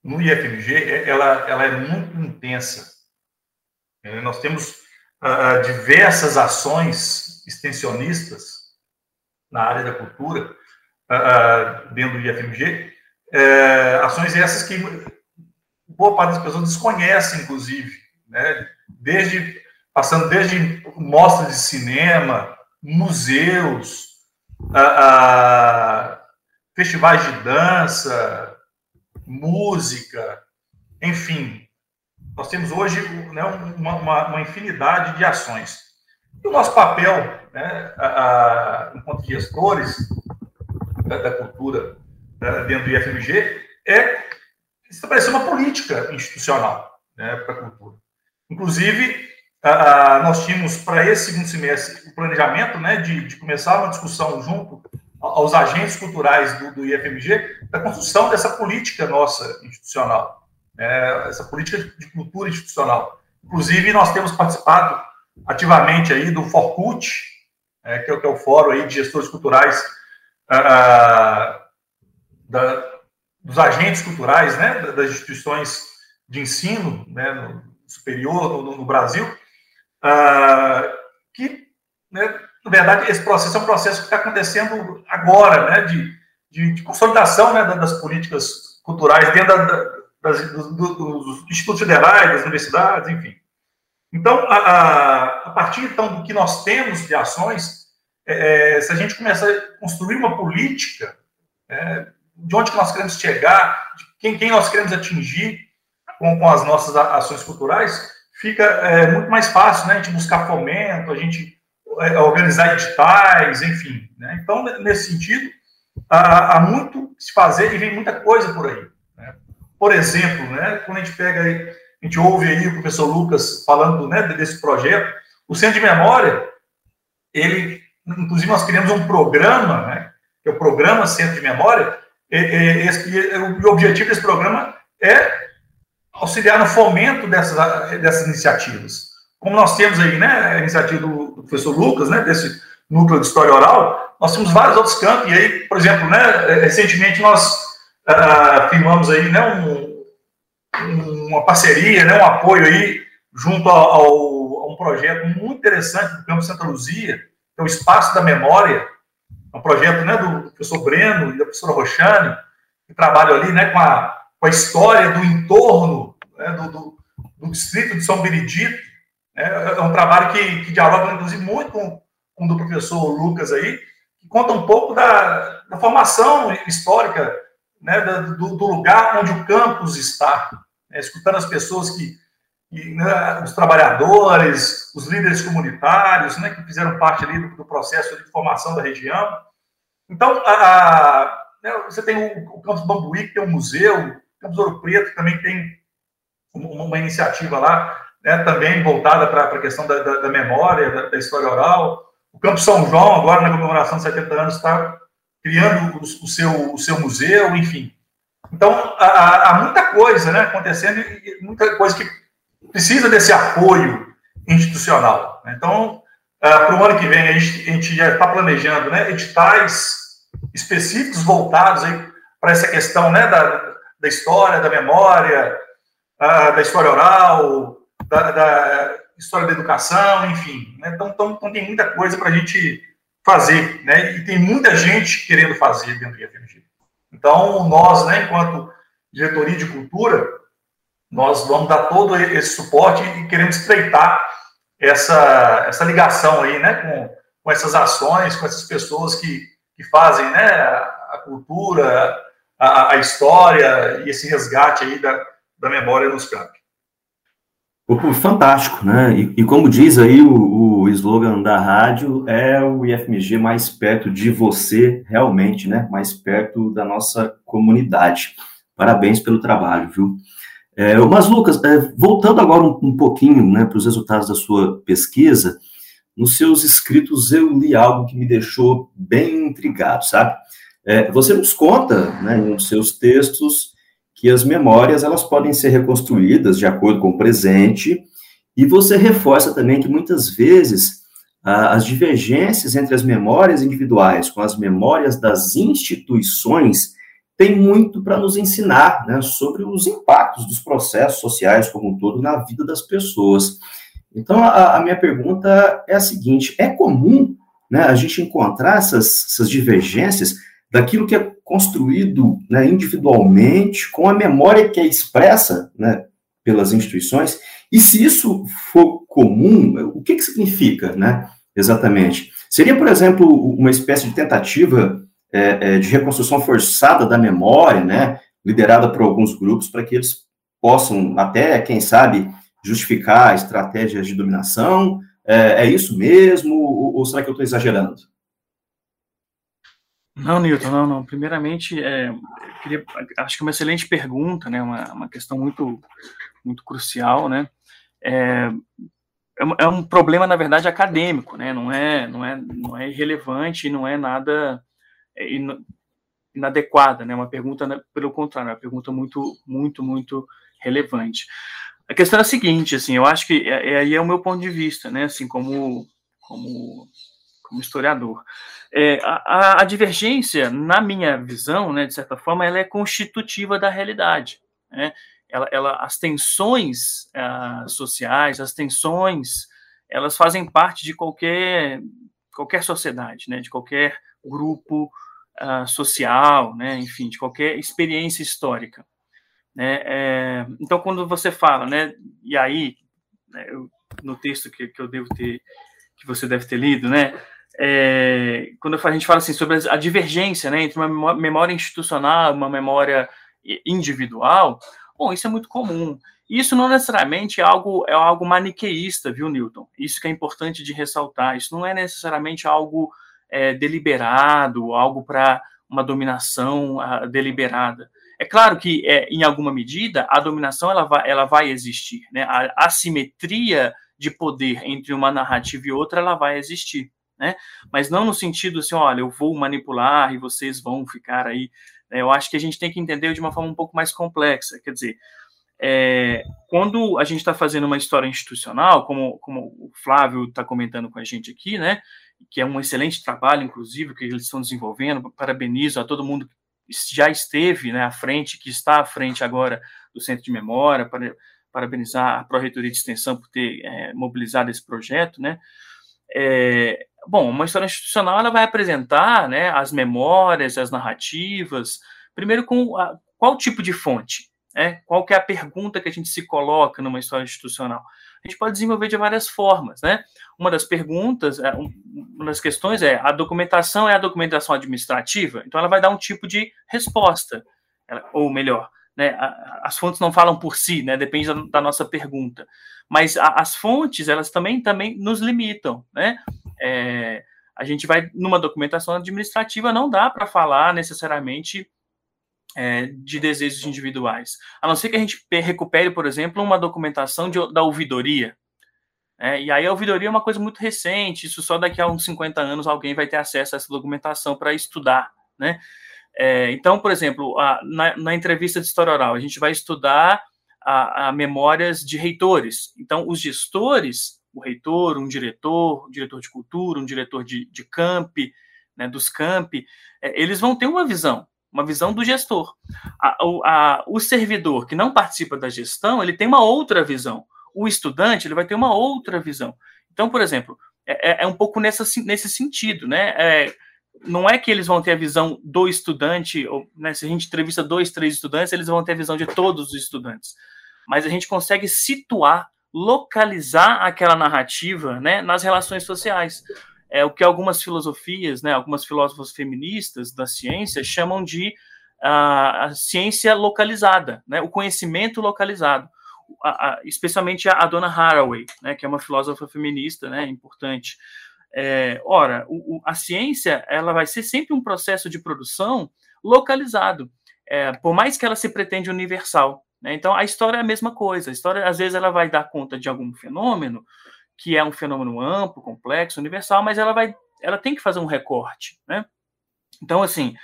no IFMG, é, ela, ela é muito intensa. É, nós temos uh, diversas ações extensionistas na área da cultura, uh, dentro do IFMG, uh, ações essas que boa parte das pessoas desconhecem, inclusive, né? desde, passando desde mostras de cinema, museus, festivais de dança, música, enfim. Nós temos hoje né, uma, uma, uma infinidade de ações. E o nosso papel, né, a, a, enquanto gestores da, da cultura dentro do IFMG, é estabelecer uma política institucional né, para a cultura. Inclusive, a, nós tínhamos para esse segundo semestre o planejamento né, de, de, começar uma discussão junto aos agentes culturais do, do IFMG da construção dessa política nossa institucional, né, essa política de cultura institucional. Inclusive, nós temos participado ativamente aí do Forcut, é, que, é, que, é, o fórum aí de gestores culturais ah, da, dos agentes culturais, né, das instituições de ensino, né, no superior no, no Brasil, ah, que, né, na verdade, esse processo é um processo que está acontecendo agora, né, de, de, de consolidação né, das políticas culturais dentro da, das, dos, dos institutos federais, das universidades, enfim. Então, a, a, a, partir então do que nós temos de ações, é, é, se a gente começar a construir uma política, é, de onde que nós queremos chegar, de quem, quem nós queremos atingir com, com as nossas ações culturais, fica é, muito mais fácil, né? A gente buscar fomento, a gente é, organizar editais, enfim. Né? Então, nesse sentido, há, há muito se fazer e vem muita coisa por aí. Né? Por exemplo, né, quando a gente pega aí a gente ouve aí o professor Lucas falando né, desse projeto. O Centro de Memória, ele, inclusive, nós criamos um programa, né, que é o Programa Centro de Memória, e, e, e, o objetivo desse programa é auxiliar no fomento dessas, dessas iniciativas. Como nós temos aí, né, a iniciativa do, do professor Lucas, né, desse núcleo de história oral, nós temos vários outros campos, e aí, por exemplo, né, recentemente nós uh, filmamos aí, né, um, uma parceria, né, um apoio aí junto ao, a um projeto muito interessante do Campo Santa Luzia, que é o Espaço da Memória, um projeto né, do professor Breno e da professora Roxane, que trabalham ali né, com, a, com a história do entorno né, do, do, do, distrito de São Benedito. Né, é um trabalho que, que dialoga, inclusive, muito com, com o do professor Lucas aí, que conta um pouco da, da formação histórica né, do, do, lugar onde o campus está, né, escutando as pessoas que, que né, os trabalhadores, os líderes comunitários, né, que fizeram parte ali do, do processo de formação da região. Então, a, a, né, você tem o, o Campus Bambuí, que tem um museu, o Campus Ouro Preto também tem uma, uma iniciativa lá, né, também voltada para a questão da, da, da memória, da, da, história oral. O Campus São João, agora na comemoração de 70 anos, está criando o, o, seu, o seu museu, enfim. Então, há, há muita coisa né, acontecendo e muita coisa que precisa desse apoio institucional. Então, uh, para o ano que vem, a gente, a gente já está planejando né, editais específicos voltados para essa questão né, da, da história, da memória, uh, da história oral, da, da, história da educação, enfim. Né? Então, então, então, tem muita coisa para a gente fazer, né? E tem muita gente querendo fazer dentro do IFMG. Então, nós, né, enquanto diretoria de cultura, nós vamos dar todo esse suporte e queremos estreitar essa, essa ligação aí, né, com, com essas ações, com essas pessoas que, que fazem, né, a cultura, a, a história e esse resgate aí da, da memória nos campos. Fantástico, né? E, e, como diz aí o, o slogan da rádio, é o IFMG mais perto de você, realmente, né? Mais perto da nossa comunidade. Parabéns pelo trabalho, viu? É, mas, Lucas, é, voltando agora um, um pouquinho né, para os resultados da sua pesquisa, nos seus escritos eu li algo que me deixou bem intrigado, sabe? É, você nos conta, né, nos seus textos, que as memórias elas podem ser reconstruídas de acordo com o presente, e você reforça também que muitas vezes as divergências entre as memórias individuais com as memórias das instituições tem muito para nos ensinar né, sobre os impactos dos processos sociais como um todo na vida das pessoas. Então, a, a minha pergunta é a seguinte: é comum né, a gente encontrar essas, essas divergências daquilo que é construído né, individualmente, com a memória que é expressa né, pelas instituições, e se isso for comum, o que, que significa, né, exatamente? Seria, por exemplo, uma espécie de tentativa é, é, de reconstrução forçada da memória, né, liderada por alguns grupos, para que eles possam até, quem sabe, justificar estratégias de dominação? É, é isso mesmo? Ou, ou será que eu estou exagerando? Não, Newton, não, não. Primeiramente, é, queria, acho que é uma excelente pergunta, né? Uma, uma questão muito, muito crucial, né? É, é, é um problema, na verdade, acadêmico, né? Não é, não é, não é irrelevante, não é nada é, inadequada, né? Uma pergunta, né, pelo contrário, é uma pergunta muito, muito, muito relevante. A questão é a seguinte, assim, eu acho que é, é, aí é, é o meu ponto de vista, né? Assim, como, como como historiador. É, a, a, divergência, na minha visão, né, de certa forma, ela é constitutiva da realidade. Né? Ela, ela, as tensões uh, sociais, as tensões, elas fazem parte de qualquer, qualquer sociedade, né, de qualquer grupo uh, social, né, enfim, de qualquer experiência histórica. Né? É, então, quando você fala, né, e aí, né, eu, no texto que, que eu devo ter, que você deve ter lido, né, é, quando a gente fala assim sobre a divergência né, entre uma memória institucional e uma memória individual, bom, isso é muito comum. Isso não necessariamente é algo, é algo maniqueísta, viu, Newton? Isso que é importante de ressaltar. Isso não é necessariamente algo é, deliberado, algo para uma dominação uh, deliberada. É claro que, é, em alguma medida, a dominação ela vai, ela vai existir. Né? A assimetria de poder entre uma narrativa e outra ela vai existir né? Mas não no sentido assim, olha, eu vou manipular e vocês vão ficar aí. Né? Eu acho que a gente tem que entender de uma forma um pouco mais complexa. Quer dizer, é, quando a gente está fazendo uma história institucional, como, como o Flávio está comentando com a gente aqui, né? Que é um excelente trabalho, inclusive, que eles estão desenvolvendo. Parabenizo a todo mundo que já esteve né, à frente, que está à frente agora do Centro de Memória, para, parabenizar a Pró-Reitoria de Extensão por ter é, mobilizado esse projeto, né? É, bom, uma história institucional ela vai apresentar né, as memórias, as narrativas, primeiro com a, qual tipo de fonte? É, qual que é a pergunta que a gente se coloca numa história institucional? A gente pode desenvolver de várias formas, né? Uma das perguntas, é, uma das questões é a documentação é a documentação administrativa, então ela vai dar um tipo de resposta, ou melhor, né, as fontes não falam por si, né, depende da, da nossa pergunta, mas a, as fontes elas também também nos limitam, né? É, a gente vai numa documentação administrativa não dá para falar necessariamente é, de desejos individuais, a não ser que a gente recupere, por exemplo, uma documentação de, da ouvidoria. É, e aí a ouvidoria é uma coisa muito recente, isso só daqui a uns 50 anos alguém vai ter acesso a essa documentação para estudar, né? É, então, por exemplo, a, na, na, entrevista de história oral, a gente vai estudar a, a, memórias de reitores. Então, os gestores, o reitor, um diretor, um diretor de cultura, um diretor de, de camp, né, dos campi, é, eles vão ter uma visão, uma visão do gestor. A, o servidor que não participa da gestão, ele tem uma outra visão. O estudante, ele vai ter uma outra visão. Então, por exemplo, é, é, é um pouco nessa, nesse sentido, né? É, não é que eles vão ter a visão do estudante, ou, né, se a gente entrevista dois, três estudantes, eles vão ter a visão de todos os estudantes. Mas a gente consegue situar, localizar aquela narrativa né, nas relações sociais. É o que algumas filosofias, né, algumas filósofas feministas da ciência chamam de uh, a ciência localizada, né, o conhecimento localizado. A, a, especialmente a, a dona Haraway, né, que é uma filósofa feminista né, importante. É, ora, o, o, a ciência ela vai ser sempre um processo de produção localizado, é, por mais que ela se pretende universal. Né? Então, a história é a mesma coisa. A história, às vezes, ela vai dar conta de algum fenômeno que é um fenômeno amplo, complexo, universal, mas ela vai, ela tem que fazer um recorte, né? Então, assim,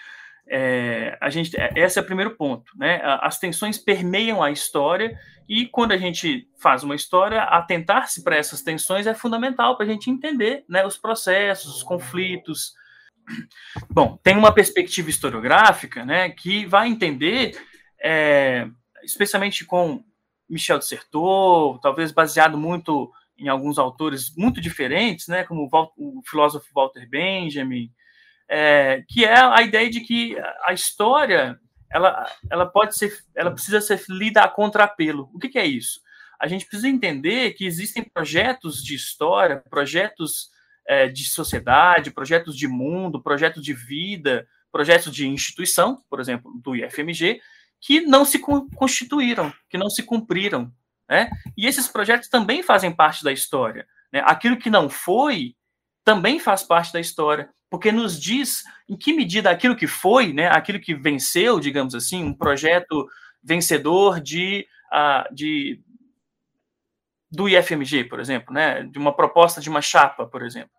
é, a gente, é, esse é o primeiro ponto, né? As tensões permeiam a história e quando a gente faz uma história, atentar-se para essas tensões é fundamental para a gente entender, né, os processos, os conflitos. Bom, tem uma perspectiva historiográfica, né, que vai entender, é, especialmente com Michel de Certeau, talvez baseado muito em alguns autores muito diferentes, né, como o, o filósofo Walter Benjamin, é, que é a ideia de que a história ela, ela pode ser, ela precisa ser lida a contrapelo. O que, que é isso? A gente precisa entender que existem projetos de história, projetos é, de sociedade, projetos de mundo, projetos de vida, projetos de instituição, por exemplo, do IFMG, que não se constituíram, que não se cumpriram. Né? E esses projetos também fazem parte da história. Né? Aquilo que não foi também faz parte da história porque nos diz em que medida aquilo que foi, né, aquilo que venceu, digamos assim, um projeto vencedor de, uh, de do IFMG, por exemplo, né, de uma proposta de uma chapa, por exemplo.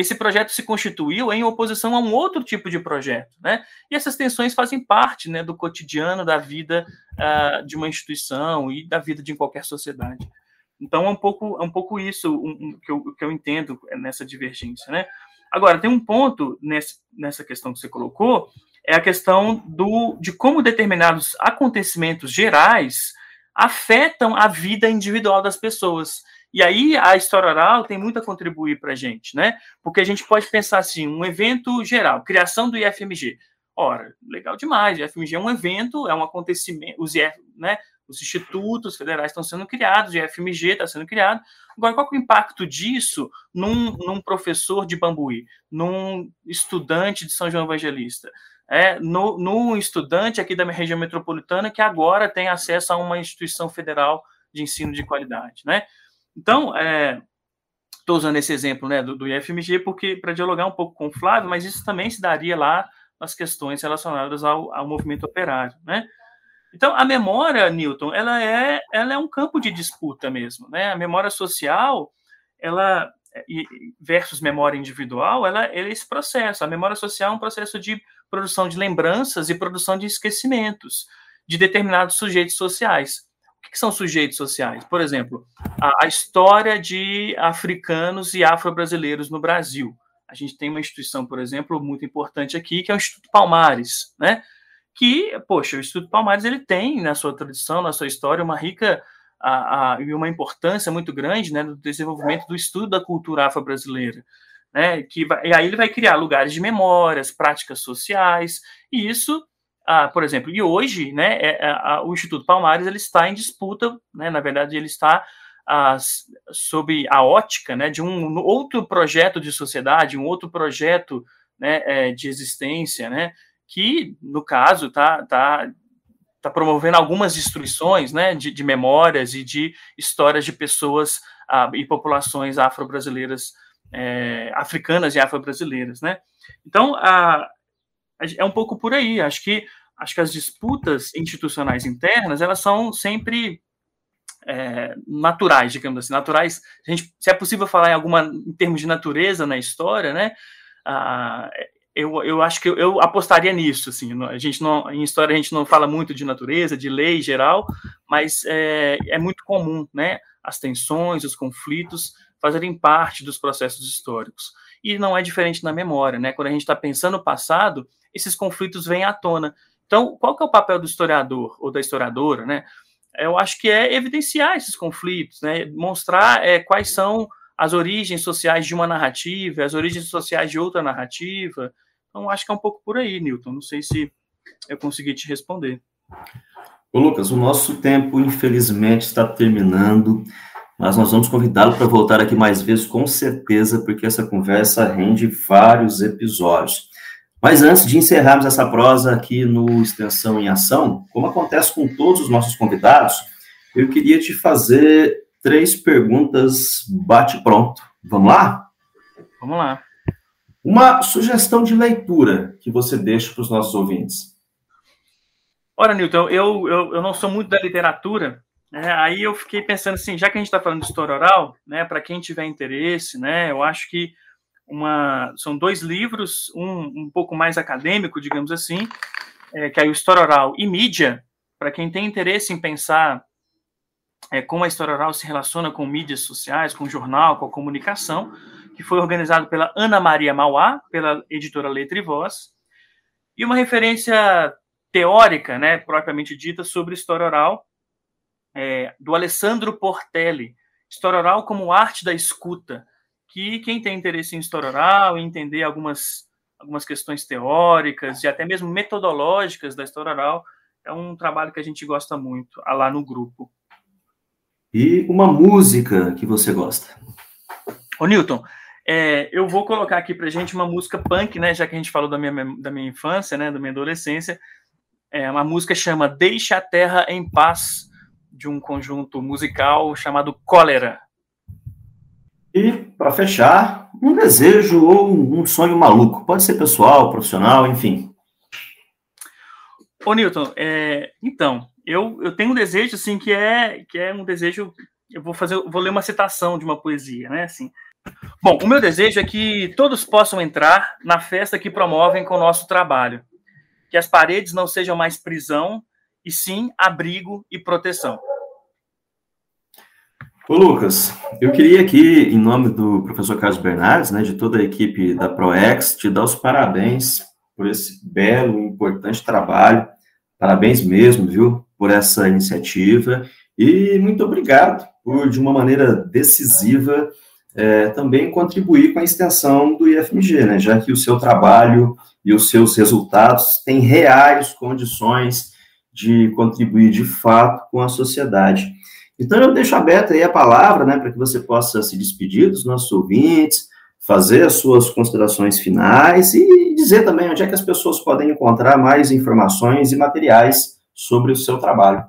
Esse projeto se constituiu em oposição a um outro tipo de projeto, né? E essas tensões fazem parte, né, do cotidiano da vida uh, de uma instituição e da vida de qualquer sociedade. Então é um pouco, é um pouco isso um, um, que, eu, que eu entendo nessa divergência, né? Agora, tem um ponto nesse, nessa questão que você colocou, é a questão do, de como determinados acontecimentos gerais afetam a vida individual das pessoas. E aí a história oral tem muito a contribuir para a gente, né? Porque a gente pode pensar assim, um evento geral, criação do IFMG. Ora, legal demais, o IFMG é um evento, é um acontecimento, os IF, né? os institutos federais estão sendo criados, o FMG está sendo criado. Agora, qual é o impacto disso num, num, professor de Bambuí, num estudante de São João Evangelista, é, no, no estudante aqui da região metropolitana que agora tem acesso a uma instituição federal de ensino de qualidade, né? Então, estou é, usando esse exemplo né, do, do IFMG porque para dialogar um pouco com o Flávio, mas isso também se daria lá nas questões relacionadas ao, ao movimento operário, né? Então, a memória, Newton, ela é, ela é um campo de disputa mesmo, né? A memória social, ela versus memória individual, ela, ela é esse processo. A memória social é um processo de produção de lembranças e produção de esquecimentos de determinados sujeitos sociais. Que, são sujeitos sociais? Por exemplo, a, a história de africanos e afro-brasileiros no Brasil. A gente tem uma instituição, por exemplo, muito importante aqui, que é o Instituto Palmares, né? que, poxa, o Instituto Palmares ele tem na sua tradição, na sua história, uma rica e uma importância muito grande né, no desenvolvimento do estudo da cultura afro-brasileira. Né, que vai, e aí ele vai criar lugares de memórias, práticas sociais, e isso ah, por exemplo, e hoje, né, é, é, o Instituto Palmares ele está em disputa, né, na verdade ele está sob a ótica, né, de um outro projeto de sociedade, um outro projeto, né, é, de existência, né, que no caso está tá, tá promovendo algumas destruições, né, de, de memórias e de histórias de pessoas ah, e populações afro-brasileiras, é, africanas e afro-brasileiras, né. Então, a é um pouco por aí. Acho que acho que as disputas institucionais internas elas são sempre é, naturais, digamos assim, naturais. A gente, se é possível falar em alguma em termos de natureza na história, né? Ah, eu, eu acho que eu, apostaria nisso, assim. A gente não, em história a gente não fala muito de natureza, de lei geral, mas é, é muito comum, né? As tensões, os conflitos fazerem parte dos processos históricos. E não é diferente na memória, né? Quando a gente está pensando no passado, esses conflitos vêm à tona. Então, qual que é o papel do historiador ou da historiadora, né? Eu acho que é evidenciar esses conflitos, né? Mostrar é, quais são as origens sociais de uma narrativa, as origens sociais de outra narrativa. Então, acho que é um pouco por aí, Newton. Não sei se eu consegui te responder. Ô, Lucas, o nosso tempo, infelizmente, está terminando, mas nós vamos convidá-lo para voltar aqui mais vezes, com certeza, porque essa conversa rende vários episódios. Mas antes de encerrarmos essa prosa aqui no Extensão em Ação, como acontece com todos os nossos convidados, eu queria te fazer três perguntas bate-pronto. Vamos lá? Vamos lá. Uma sugestão de leitura que você deixa para os nossos ouvintes. Ora, Newton, eu, eu, eu não sou muito da literatura, né? aí eu fiquei pensando assim, já que a gente está falando de história oral, né, para quem tiver interesse, né, eu acho que uma, são dois livros, um um pouco mais acadêmico, digamos assim, é, que é o História Oral e Mídia, para quem tem interesse em pensar é, como a história oral se relaciona com mídias sociais, com jornal, com a comunicação, que foi organizado pela Ana Maria Mauá, pela editora Letra e Voz, e uma referência teórica, né, propriamente dita, sobre história oral, é, do Alessandro Portelli, História Oral como Arte da Escuta, que quem tem interesse em história oral, em entender algumas, algumas questões teóricas e até mesmo metodológicas da história oral, é um trabalho que a gente gosta muito lá no grupo. E uma música que você gosta? Ô, Newton, é, eu vou colocar aqui pra gente uma música punk, né? Já que a gente falou da minha, da minha infância, né? Da minha adolescência. É, uma música chama Deixa a Terra em Paz, de um conjunto musical chamado Cólera. E, para fechar, um desejo ou um sonho maluco. Pode ser pessoal, profissional, enfim. Ô, Newton, é, então, eu, eu tenho um desejo, assim, que é, que é um desejo... Eu vou fazer, vou ler uma citação de uma poesia, né, assim. Bom, o meu desejo é que todos possam entrar na festa que promovem com o nosso trabalho. Que as paredes não sejam mais prisão, e sim abrigo e proteção. Ô Lucas, eu queria aqui, em nome do professor Carlos Bernardes, né, de toda a equipe da ProEx, te dar os parabéns por esse belo e importante trabalho. Parabéns mesmo, viu, por essa iniciativa. E muito obrigado por, de uma maneira decisiva, é, também contribuir com a extensão do IFMG, né, já que o seu trabalho e os seus resultados têm reais condições de contribuir de fato com a sociedade. Então, eu deixo aberta aí a palavra, né, para que você possa se despedir dos nossos ouvintes, fazer as suas considerações finais e dizer também onde é que as pessoas podem encontrar mais informações e materiais sobre o seu trabalho.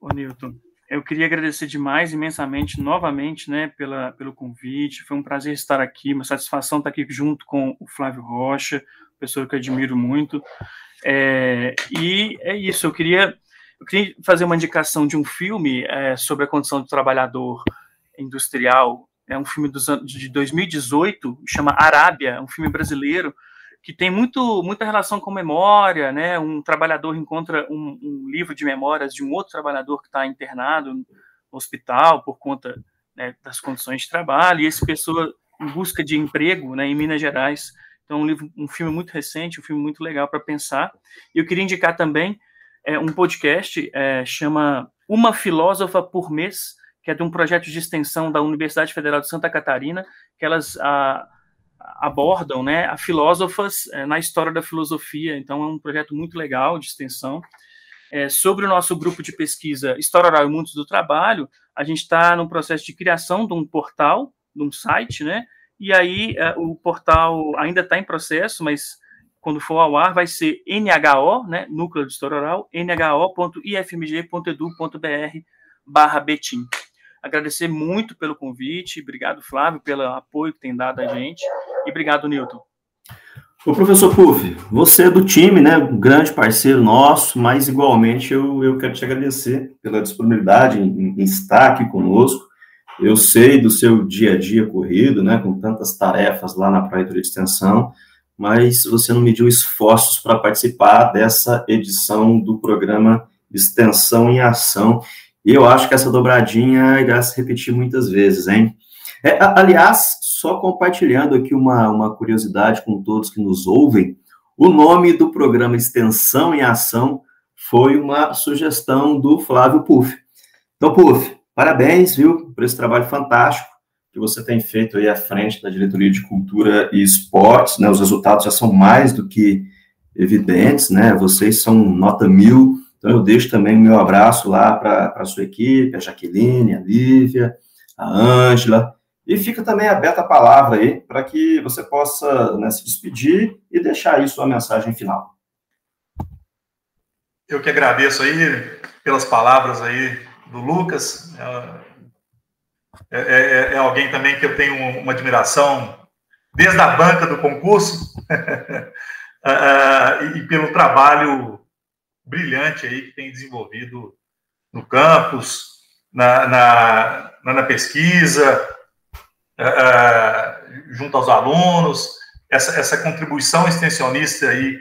Ô, Newton, eu queria agradecer demais, imensamente, novamente, né, pela, pelo convite. Foi um prazer estar aqui, uma satisfação estar aqui junto com o Flávio Rocha, pessoa que eu admiro muito. É, e é isso, eu queria eu queria fazer uma indicação de um filme é, sobre a condição do trabalhador industrial. É um filme dos anos, de 2018, chama Arábia, é um filme brasileiro que tem muito, muita relação com memória, né? Um trabalhador encontra um, um livro de memórias de um outro trabalhador que está internado no hospital por conta né, das condições de trabalho, e essa pessoa em busca de emprego né, em Minas Gerais. Então, um, livro, um filme muito recente, um filme muito legal para pensar. E eu queria indicar também é, um podcast, é, chama Uma Filósofa por Mês, que é de um projeto de extensão da Universidade Federal de Santa Catarina, que elas a, abordam né, a filósofas é, na história da filosofia. Então, é um projeto muito legal de extensão. É, sobre o nosso grupo de pesquisa História Oral e Mundos do Trabalho, a gente está no processo de criação de um portal, de um site, né? E aí é, o portal ainda está em processo, mas quando for ao ar vai ser NHO, né? Núcleo de História Oral, nho.ifmg.edu.br barra Betim agradecer muito pelo convite, obrigado, Flávio, pelo apoio que tem dado a gente, e obrigado, Newton. O professor Puff, você é do time, né, um grande parceiro nosso, mas igualmente eu, eu quero te agradecer pela disponibilidade em, em estar aqui conosco. Eu sei do seu dia a dia corrido, né, com tantas tarefas lá na Proreitoria de Extensão, mas você não mediu esforços para participar dessa edição do programa Extensão em Ação. E eu acho que essa dobradinha irá se repetir muitas vezes, hein? É, aliás, só compartilhando aqui uma, uma curiosidade com todos que nos ouvem, o nome do programa Extensão em Ação foi uma sugestão do Flávio Puff. Então, Puff, parabéns, viu, por esse trabalho fantástico que você tem feito aí à frente da Diretoria de Cultura e Esportes, né? Os resultados já são mais do que evidentes, né? Vocês são nota mil então, eu deixo também o meu abraço lá para a sua equipe, a Jaqueline, a Lívia, a Ângela, e fica também aberta a palavra aí para que você possa né, se despedir e deixar aí sua mensagem final. Eu que agradeço aí pelas palavras aí do Lucas. É, é, é, é alguém também que eu tenho uma admiração desde a banca do concurso ah, ah, e pelo trabalho brilhante aí que tem desenvolvido no campus, na, na, na pesquisa, uh, junto aos alunos, essa, essa contribuição extensionista aí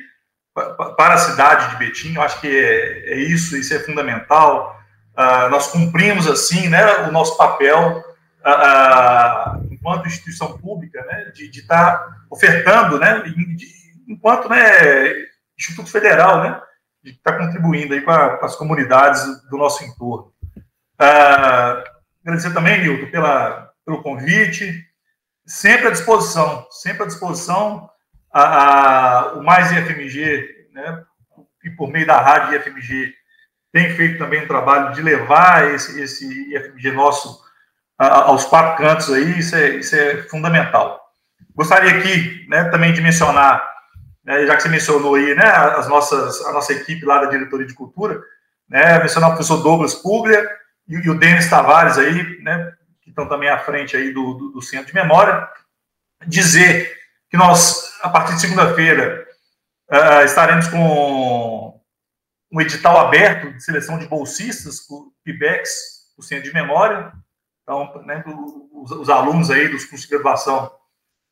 para a cidade de Betim, eu acho que é, é isso, isso é fundamental. Uh, nós cumprimos, assim, né, o nosso papel uh, enquanto instituição pública, né, de estar tá ofertando, né, de, enquanto, né, Instituto Federal, né, de estar contribuindo aí com, a, com, as comunidades do nosso entorno. Ah, agradecer também, Nilton, pela, pelo convite, sempre à disposição, sempre à disposição, a, a, o Mais IFMG, né, e por meio da rádio IFMG, tem feito também um trabalho de levar esse, esse IFMG nosso aos quatro cantos aí, isso é, isso é fundamental. Gostaria aqui né, também de mencionar né, já que você mencionou aí, né, as nossas, a nossa equipe lá da diretoria de cultura, né, mencionar o professor Douglas Puglia e, e o Denis Tavares aí, né, que estão também à frente aí do, do, do Centro de Memória, dizer que nós, a partir de segunda-feira, uh, estaremos com um edital aberto de seleção de bolsistas, o PIBEX, o Centro de Memória. Então, né, os, os alunos aí dos cursos de graduação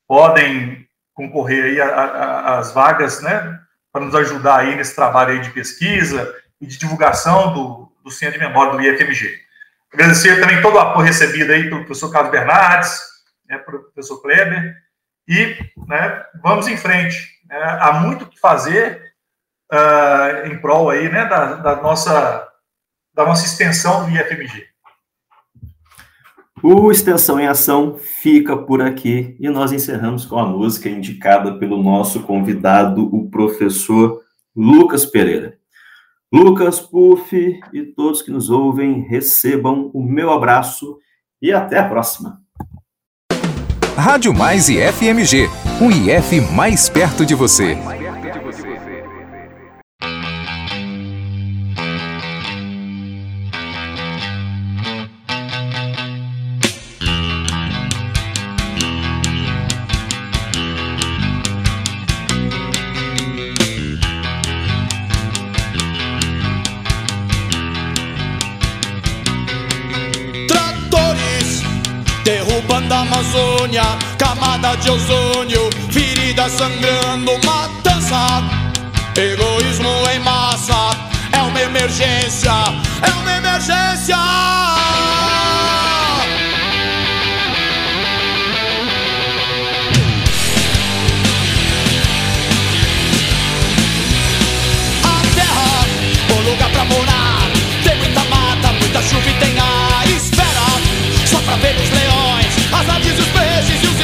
podem concorrer aí às vagas, né, para nos ajudar aí nesse trabalho aí de pesquisa e de divulgação do, do Centro de Memória do IFMG. Agradecer também todo o apoio recebido aí pelo professor Carlos Bernardes, né, pelo professor Kleber, e né, vamos em frente. Né, há muito o que fazer uh, em prol aí, né, da, da, nossa, da nossa extensão do IFMG. O Extensão em Ação fica por aqui e nós encerramos com a música indicada pelo nosso convidado, o professor Lucas Pereira. Lucas, Puff e todos que nos ouvem, recebam o meu abraço e até a próxima. Rádio Mais e FMG, um IF mais perto de você. De ozônio, ferida sangrando, matança, egoísmo em massa, é uma emergência, é uma emergência. A terra, o lugar pra morar, tem muita mata, muita chuva e tem a esfera, só pra ver os leões as aves, os peixes e os